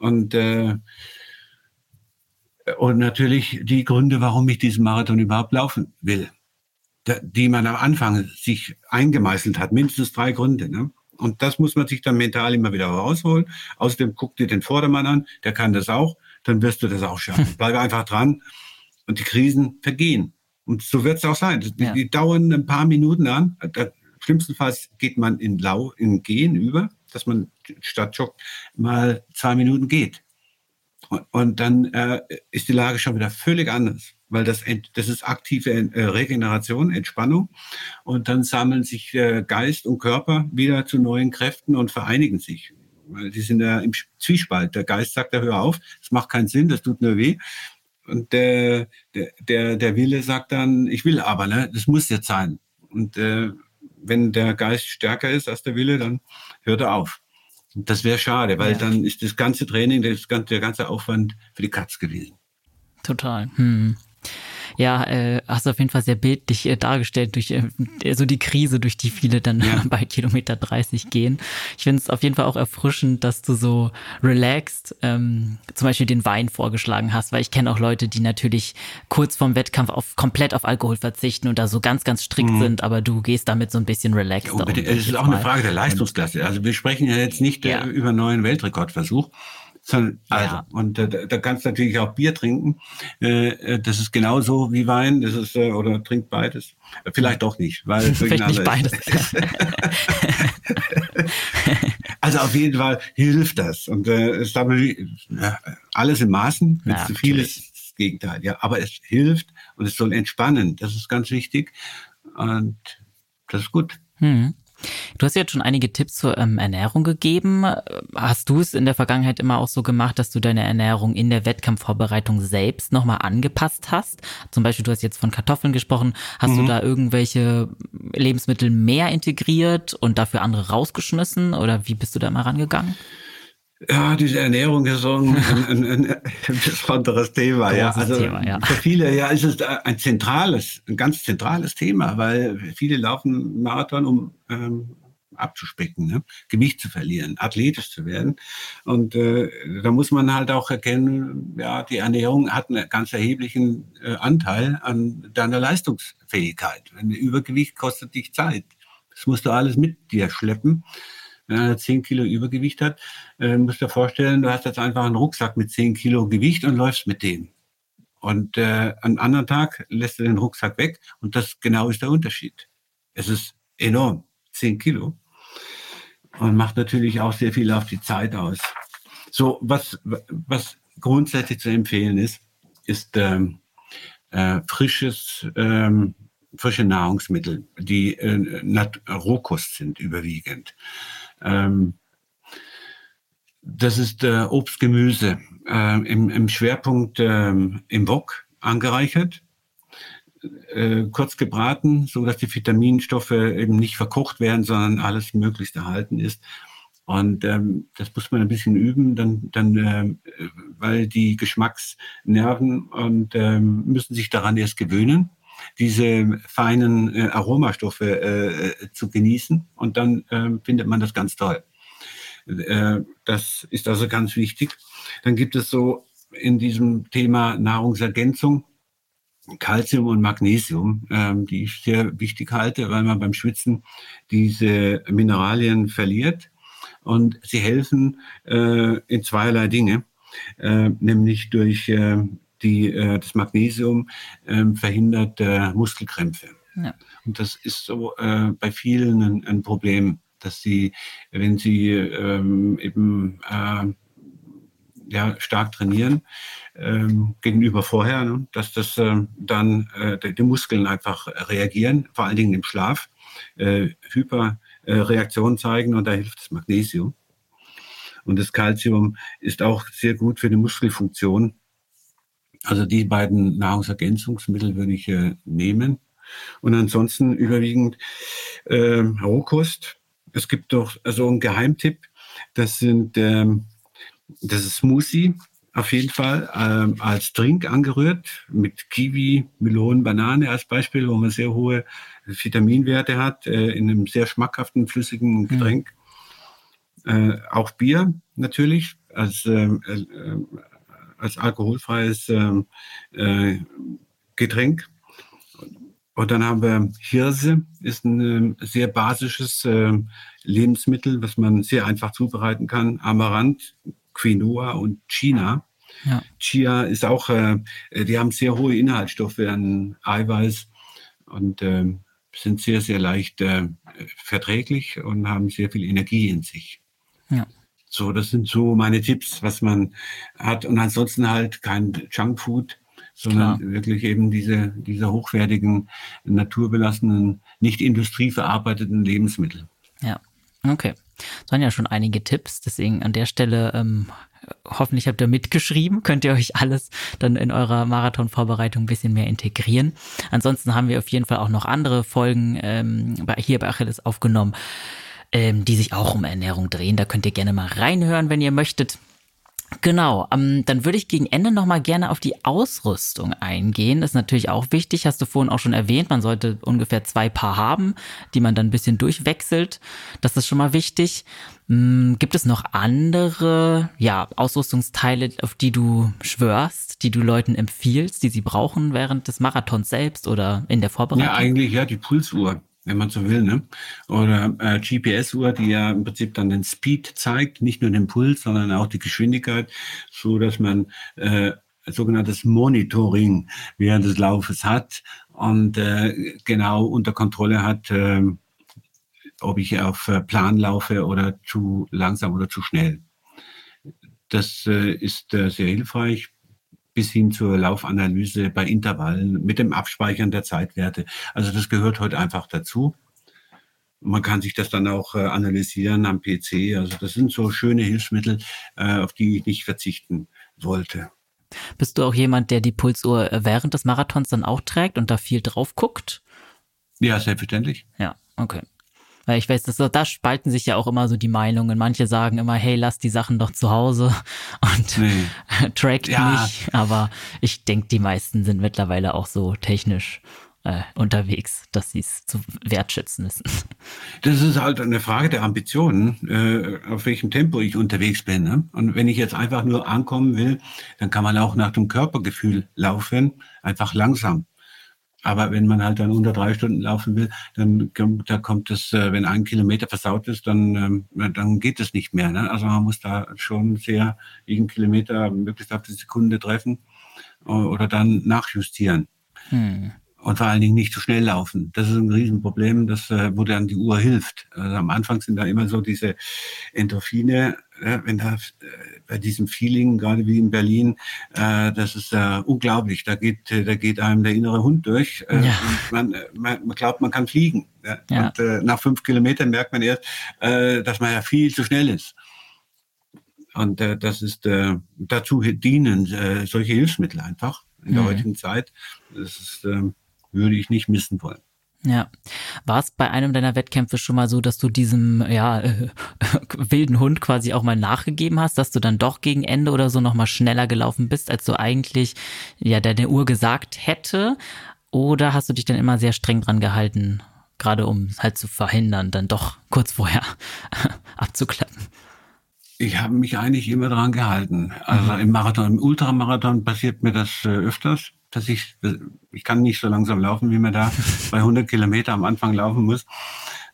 Und, äh, und natürlich die Gründe, warum ich diesen Marathon überhaupt laufen will, die man am Anfang sich eingemeißelt hat, mindestens drei Gründe. Ne? Und das muss man sich dann mental immer wieder rausholen. Außerdem guck dir den Vordermann an, der kann das auch, dann wirst du das auch schaffen. Bleib einfach dran und die Krisen vergehen. Und so wird es auch sein. Die, ja. die, dauern ein paar Minuten an. Da, schlimmstenfalls geht man in Lau, in Gehen über dass man statt Joggen mal zwei Minuten geht. Und, dann äh, ist die Lage schon wieder völlig anders, weil das, das ist aktive äh, Regeneration, Entspannung. Und dann sammeln sich äh, Geist und Körper wieder zu neuen Kräften und vereinigen sich. Weil die sind ja im Zwiespalt. Der Geist sagt, ja, hör auf, das macht keinen Sinn, das tut nur weh. Und der, der, der Wille sagt dann, ich will aber, ne? das muss jetzt sein. Und äh, wenn der Geist stärker ist als der Wille, dann hört er auf. Das wäre schade, weil ja. dann ist das ganze Training, das der ganze Aufwand für die Katz gewesen. Total. Hm ja, äh, hast du auf jeden Fall sehr bildlich äh, dargestellt durch äh, so die Krise, durch die viele dann ja. bei Kilometer 30 gehen. Ich finde es auf jeden Fall auch erfrischend, dass du so relaxed ähm, zum Beispiel den Wein vorgeschlagen hast, weil ich kenne auch Leute, die natürlich kurz vorm Wettkampf auf komplett auf Alkohol verzichten und da so ganz, ganz strikt mhm. sind, aber du gehst damit so ein bisschen relaxed. Ja. Es ist auch eine Frage der Leistungsklasse. Also wir sprechen ja jetzt nicht äh, ja. über neuen Weltrekordversuch, also, ja. und äh, da kannst du natürlich auch Bier trinken. Äh, äh, das ist genauso wie Wein. Das ist äh, oder trinkt beides. Vielleicht doch nicht, weil Vielleicht nicht beides. also auf jeden Fall hilft das und äh, es ja, alles in Maßen. Wenn ja, zu viel ist, das Gegenteil. Ja, aber es hilft und es soll entspannen. Das ist ganz wichtig und das ist gut. Hm. Du hast jetzt schon einige Tipps zur ähm, Ernährung gegeben. Hast du es in der Vergangenheit immer auch so gemacht, dass du deine Ernährung in der Wettkampfvorbereitung selbst nochmal angepasst hast? Zum Beispiel, du hast jetzt von Kartoffeln gesprochen. Hast mhm. du da irgendwelche Lebensmittel mehr integriert und dafür andere rausgeschmissen? Oder wie bist du da mal rangegangen? Ja, diese Ernährung ist so ein, ein, ein, ein besonderes Thema. ja. Also Thema, ja. für viele ja ist es ein zentrales, ein ganz zentrales Thema, weil viele laufen Marathon, um ähm, abzuspecken, ne? Gewicht zu verlieren, athletisch zu werden. Und äh, da muss man halt auch erkennen, ja, die Ernährung hat einen ganz erheblichen äh, Anteil an deiner Leistungsfähigkeit. Ein Übergewicht kostet dich Zeit. Das musst du alles mit dir schleppen wenn einer 10 Kilo Übergewicht hat, äh, musst du dir vorstellen, du hast jetzt einfach einen Rucksack mit 10 Kilo Gewicht und läufst mit dem. Und äh, am anderen Tag lässt du den Rucksack weg und das genau ist der Unterschied. Es ist enorm, 10 Kilo. Und macht natürlich auch sehr viel auf die Zeit aus. So, was, was grundsätzlich zu empfehlen ist, ist ähm, äh, frisches, ähm, frische Nahrungsmittel, die äh, Rohkost sind überwiegend. Ähm, das ist äh, Obst, Gemüse äh, im, im Schwerpunkt äh, im Wok angereichert, äh, kurz gebraten, so dass die Vitaminstoffe eben nicht verkocht werden, sondern alles möglichst erhalten ist. Und ähm, das muss man ein bisschen üben, dann, dann äh, weil die Geschmacksnerven und ähm, müssen sich daran erst gewöhnen diese feinen äh, Aromastoffe äh, zu genießen und dann äh, findet man das ganz toll. Äh, das ist also ganz wichtig. Dann gibt es so in diesem Thema Nahrungsergänzung Calcium und Magnesium, ähm, die ich sehr wichtig halte, weil man beim Schwitzen diese Mineralien verliert. und sie helfen äh, in zweierlei Dinge, äh, nämlich durch äh, die, äh, das Magnesium äh, verhindert äh, Muskelkrämpfe. Ja. Und das ist so äh, bei vielen ein, ein Problem, dass sie, wenn sie ähm, eben äh, ja, stark trainieren ähm, gegenüber vorher, ne, dass das äh, dann äh, die Muskeln einfach reagieren, vor allen Dingen im Schlaf, äh, Hyperreaktionen zeigen und da hilft das Magnesium. Und das Calcium ist auch sehr gut für die Muskelfunktion. Also die beiden Nahrungsergänzungsmittel würde ich äh, nehmen. Und ansonsten überwiegend äh, Rohkost. Es gibt doch so also einen Geheimtipp. Das sind ähm, das ist Smoothie auf jeden Fall ähm, als Drink angerührt mit Kiwi, Melonen, Banane als Beispiel, wo man sehr hohe Vitaminwerte hat äh, in einem sehr schmackhaften flüssigen mhm. Getränk. Mhm. Äh, auch Bier natürlich als äh, äh als alkoholfreies ähm, äh, Getränk. Und dann haben wir Hirse, ist ein ähm, sehr basisches äh, Lebensmittel, was man sehr einfach zubereiten kann. Amaranth, Quinoa und China. Ja. Chia ist auch, äh, die haben sehr hohe Inhaltsstoffe an Eiweiß und äh, sind sehr, sehr leicht äh, verträglich und haben sehr viel Energie in sich. Ja. So, das sind so meine Tipps, was man hat. Und ansonsten halt kein Junkfood, sondern Klar. wirklich eben diese, diese hochwertigen, naturbelassenen, nicht industrieverarbeiteten Lebensmittel. Ja, okay. Das waren ja schon einige Tipps, deswegen an der Stelle ähm, hoffentlich habt ihr mitgeschrieben, könnt ihr euch alles dann in eurer Marathonvorbereitung ein bisschen mehr integrieren. Ansonsten haben wir auf jeden Fall auch noch andere Folgen ähm, hier bei Achilles aufgenommen, ähm, die sich auch um Ernährung drehen. Da könnt ihr gerne mal reinhören, wenn ihr möchtet. Genau, ähm, dann würde ich gegen Ende nochmal gerne auf die Ausrüstung eingehen. Das ist natürlich auch wichtig, hast du vorhin auch schon erwähnt. Man sollte ungefähr zwei Paar haben, die man dann ein bisschen durchwechselt. Das ist schon mal wichtig. Ähm, gibt es noch andere ja, Ausrüstungsteile, auf die du schwörst, die du Leuten empfiehlst, die sie brauchen während des Marathons selbst oder in der Vorbereitung? Ja, eigentlich ja, die Pulsuhr wenn man so will, ne? Oder äh, GPS-Uhr, die ja im Prinzip dann den Speed zeigt, nicht nur den Puls, sondern auch die Geschwindigkeit, so dass man äh, sogenanntes Monitoring während des Laufes hat und äh, genau unter Kontrolle hat, äh, ob ich auf äh, Plan laufe oder zu langsam oder zu schnell. Das äh, ist äh, sehr hilfreich bis hin zur Laufanalyse bei Intervallen mit dem Abspeichern der Zeitwerte. Also das gehört heute einfach dazu. Man kann sich das dann auch äh, analysieren am PC. Also das sind so schöne Hilfsmittel, äh, auf die ich nicht verzichten wollte. Bist du auch jemand, der die Pulsuhr äh, während des Marathons dann auch trägt und da viel drauf guckt? Ja, selbstverständlich. Ja, okay. Weil ich weiß, dass, da spalten sich ja auch immer so die Meinungen. Manche sagen immer, hey, lass die Sachen doch zu Hause und nee. trackt ja. nicht. Aber ich denke, die meisten sind mittlerweile auch so technisch äh, unterwegs, dass sie es zu wertschätzen müssen. Das ist halt eine Frage der Ambitionen, äh, auf welchem Tempo ich unterwegs bin. Ne? Und wenn ich jetzt einfach nur ankommen will, dann kann man auch nach dem Körpergefühl laufen, einfach langsam. Aber wenn man halt dann unter drei Stunden laufen will, dann da kommt es, äh, wenn ein Kilometer versaut ist, dann, ähm, dann geht es nicht mehr. Ne? Also man muss da schon sehr jeden Kilometer möglichst auf die Sekunde treffen oder dann nachjustieren. Hm. Und vor allen Dingen nicht zu schnell laufen. Das ist ein Riesenproblem, das, äh, wo dann die Uhr hilft. Also am Anfang sind da immer so diese Endorphine, wenn da bei diesem Feeling, gerade wie in Berlin, äh, das ist äh, unglaublich. Da geht, da geht einem der innere Hund durch. Äh, ja. man, man, glaubt, man kann fliegen. Ja? Und äh, nach fünf Kilometern merkt man erst, äh, dass man ja viel zu schnell ist. Und äh, das ist äh, dazu dienen äh, solche Hilfsmittel einfach in der mhm. heutigen Zeit. Das ist, äh, würde ich nicht missen wollen. Ja. War es bei einem deiner Wettkämpfe schon mal so, dass du diesem ja, äh, wilden Hund quasi auch mal nachgegeben hast, dass du dann doch gegen Ende oder so nochmal schneller gelaufen bist, als du eigentlich ja deine Uhr gesagt hätte? Oder hast du dich dann immer sehr streng dran gehalten, gerade um halt zu verhindern, dann doch kurz vorher abzuklappen? Ich habe mich eigentlich immer dran gehalten. Also mhm. im Marathon, im Ultramarathon passiert mir das äh, öfters dass ich, ich kann nicht so langsam laufen, wie man da bei 100 Kilometer am Anfang laufen muss.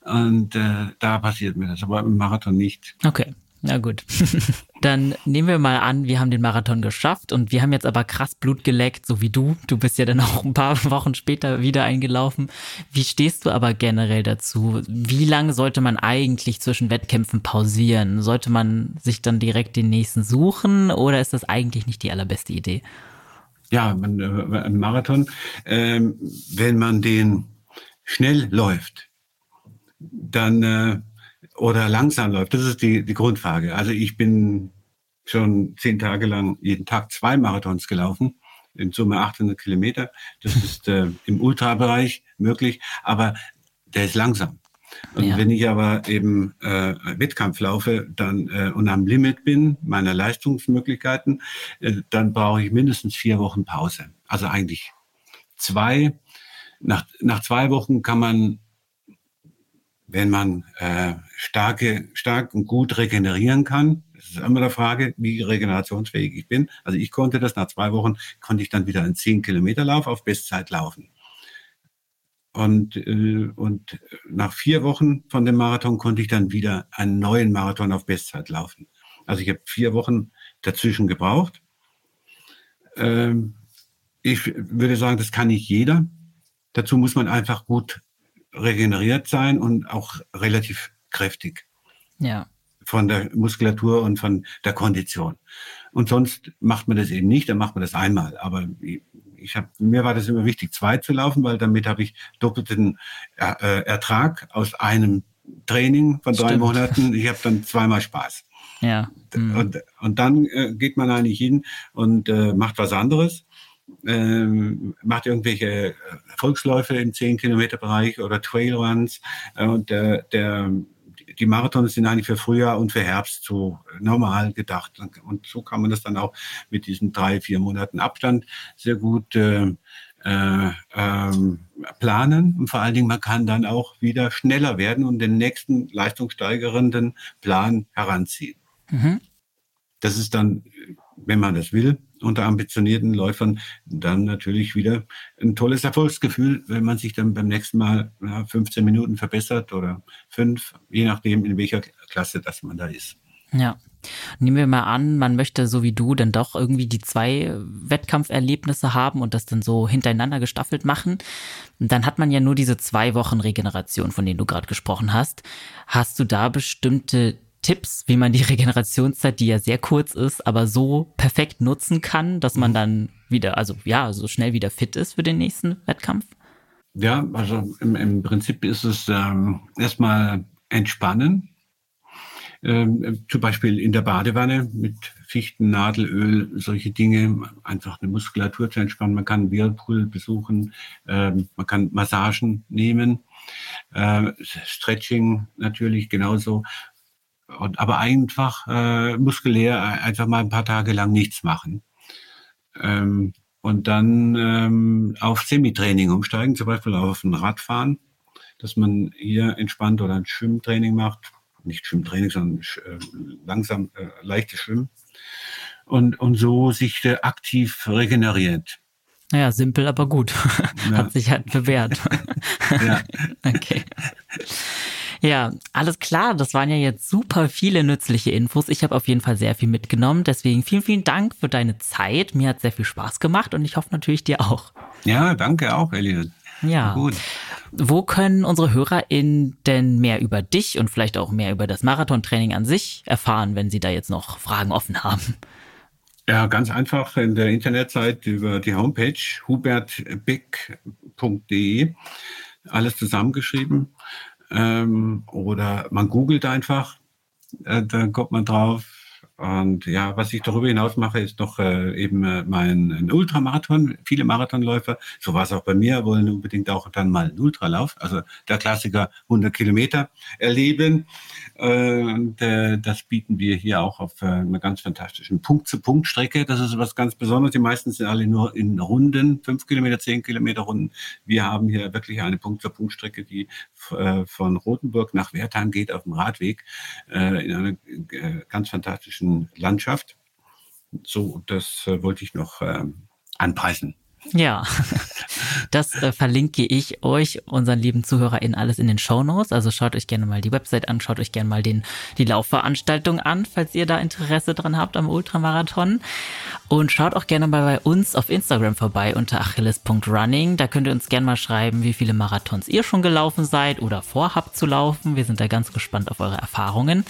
Und äh, da passiert mir das, aber im Marathon nicht. Okay. Na gut. Dann nehmen wir mal an, wir haben den Marathon geschafft und wir haben jetzt aber krass Blut geleckt, so wie du. Du bist ja dann auch ein paar Wochen später wieder eingelaufen. Wie stehst du aber generell dazu? Wie lange sollte man eigentlich zwischen Wettkämpfen pausieren? Sollte man sich dann direkt den nächsten suchen oder ist das eigentlich nicht die allerbeste Idee? Ja, man, äh, ein Marathon, äh, wenn man den schnell läuft, dann äh, oder langsam läuft, das ist die, die Grundfrage. Also ich bin schon zehn Tage lang jeden Tag zwei Marathons gelaufen, in Summe 800 Kilometer. Das ist äh, im Ultrabereich möglich, aber der ist langsam. Und ja. wenn ich aber eben äh, Wettkampf laufe dann äh, und am Limit bin meiner Leistungsmöglichkeiten, äh, dann brauche ich mindestens vier Wochen Pause. Also eigentlich zwei. Nach, nach zwei Wochen kann man wenn man äh, starke, stark und gut regenerieren kann. Das ist immer der Frage, wie regenerationsfähig ich bin. Also ich konnte das nach zwei Wochen, konnte ich dann wieder einen 10 Kilometer Lauf auf Bestzeit laufen. Und, äh, und nach vier Wochen von dem Marathon konnte ich dann wieder einen neuen Marathon auf Bestzeit laufen. Also ich habe vier Wochen dazwischen gebraucht. Ähm, ich würde sagen, das kann nicht jeder. Dazu muss man einfach gut regeneriert sein und auch relativ kräftig. Ja. Von der Muskulatur und von der Kondition. Und sonst macht man das eben nicht, dann macht man das einmal. Aber ich habe mir war das immer wichtig, zwei zu laufen, weil damit habe ich doppelten äh, Ertrag aus einem Training von drei Stimmt. Monaten. Ich habe dann zweimal Spaß. Ja. Mhm. Und, und dann äh, geht man eigentlich hin und äh, macht was anderes ähm, macht irgendwelche äh, Volksläufe im 10-Kilometer-Bereich oder Trailruns. Äh, und der, der, die Marathons sind eigentlich für Frühjahr und für Herbst so normal gedacht. Und so kann man das dann auch mit diesen drei, vier Monaten Abstand sehr gut äh, äh, ähm, planen. Und vor allen Dingen, man kann dann auch wieder schneller werden und den nächsten leistungssteigerenden Plan heranziehen. Mhm. Das ist dann, wenn man das will, unter ambitionierten Läufern dann natürlich wieder ein tolles Erfolgsgefühl, wenn man sich dann beim nächsten Mal ja, 15 Minuten verbessert oder fünf, je nachdem, in welcher Klasse das man da ist. Ja. Nehmen wir mal an, man möchte so wie du dann doch irgendwie die zwei Wettkampferlebnisse haben und das dann so hintereinander gestaffelt machen. Dann hat man ja nur diese zwei Wochen Regeneration, von denen du gerade gesprochen hast. Hast du da bestimmte Tipps, wie man die Regenerationszeit, die ja sehr kurz ist, aber so perfekt nutzen kann, dass man dann wieder, also ja, so schnell wieder fit ist für den nächsten Wettkampf? Ja, also im, im Prinzip ist es ähm, erstmal entspannen. Ähm, zum Beispiel in der Badewanne mit Fichten, Nadelöl, solche Dinge, einfach eine Muskulatur zu entspannen. Man kann Whirlpool besuchen, ähm, man kann Massagen nehmen, äh, Stretching natürlich genauso und, aber einfach äh, muskulär einfach mal ein paar Tage lang nichts machen. Ähm, und dann ähm, auf Semitraining umsteigen, zum Beispiel auf ein Radfahren, dass man hier entspannt oder ein Schwimmtraining macht. Nicht Schwimmtraining, sondern äh, langsam äh, leichtes Schwimmen. Und, und so sich äh, aktiv regeneriert. Naja, simpel, aber gut. Ja. Hat sich halt bewährt. ja. okay. Ja, alles klar. Das waren ja jetzt super viele nützliche Infos. Ich habe auf jeden Fall sehr viel mitgenommen. Deswegen vielen, vielen Dank für deine Zeit. Mir hat sehr viel Spaß gemacht und ich hoffe natürlich dir auch. Ja, danke auch, Elliot. Ja. Gut. Wo können unsere HörerInnen denn mehr über dich und vielleicht auch mehr über das Marathontraining an sich erfahren, wenn sie da jetzt noch Fragen offen haben? Ja, ganz einfach in der Internetseite über die Homepage hubertbeck.de. Alles zusammengeschrieben. Ähm, oder man googelt einfach, äh, dann kommt man drauf. Und ja, was ich darüber hinaus mache, ist noch äh, eben äh, mein Ultramarathon. Viele Marathonläufer, so war es auch bei mir, wollen unbedingt auch dann mal einen Ultralauf, also der Klassiker 100 Kilometer erleben. Äh, und äh, das bieten wir hier auch auf äh, einer ganz fantastischen Punkt-zu-Punkt-Strecke. Das ist was ganz Besonderes. Die meisten sind alle nur in Runden, fünf Kilometer, zehn Kilometer Runden. Wir haben hier wirklich eine Punkt-zu-Punkt-Strecke, die äh, von Rothenburg nach Wertheim geht auf dem Radweg äh, in einer äh, ganz fantastischen Landschaft. So, das wollte ich noch anpreisen. Ja, das äh, verlinke ich euch, unseren lieben ZuhörerInnen, alles in den Show Notes. Also schaut euch gerne mal die Website an, schaut euch gerne mal den, die Laufveranstaltung an, falls ihr da Interesse dran habt am Ultramarathon. Und schaut auch gerne mal bei uns auf Instagram vorbei unter achilles.running. Da könnt ihr uns gerne mal schreiben, wie viele Marathons ihr schon gelaufen seid oder vorhabt zu laufen. Wir sind da ganz gespannt auf eure Erfahrungen.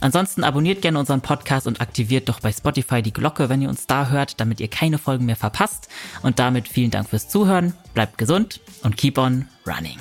Ansonsten abonniert gerne unseren Podcast und aktiviert doch bei Spotify die Glocke, wenn ihr uns da hört, damit ihr keine Folgen mehr verpasst. Und damit vielen Dank fürs Zuhören, bleibt gesund und keep on running.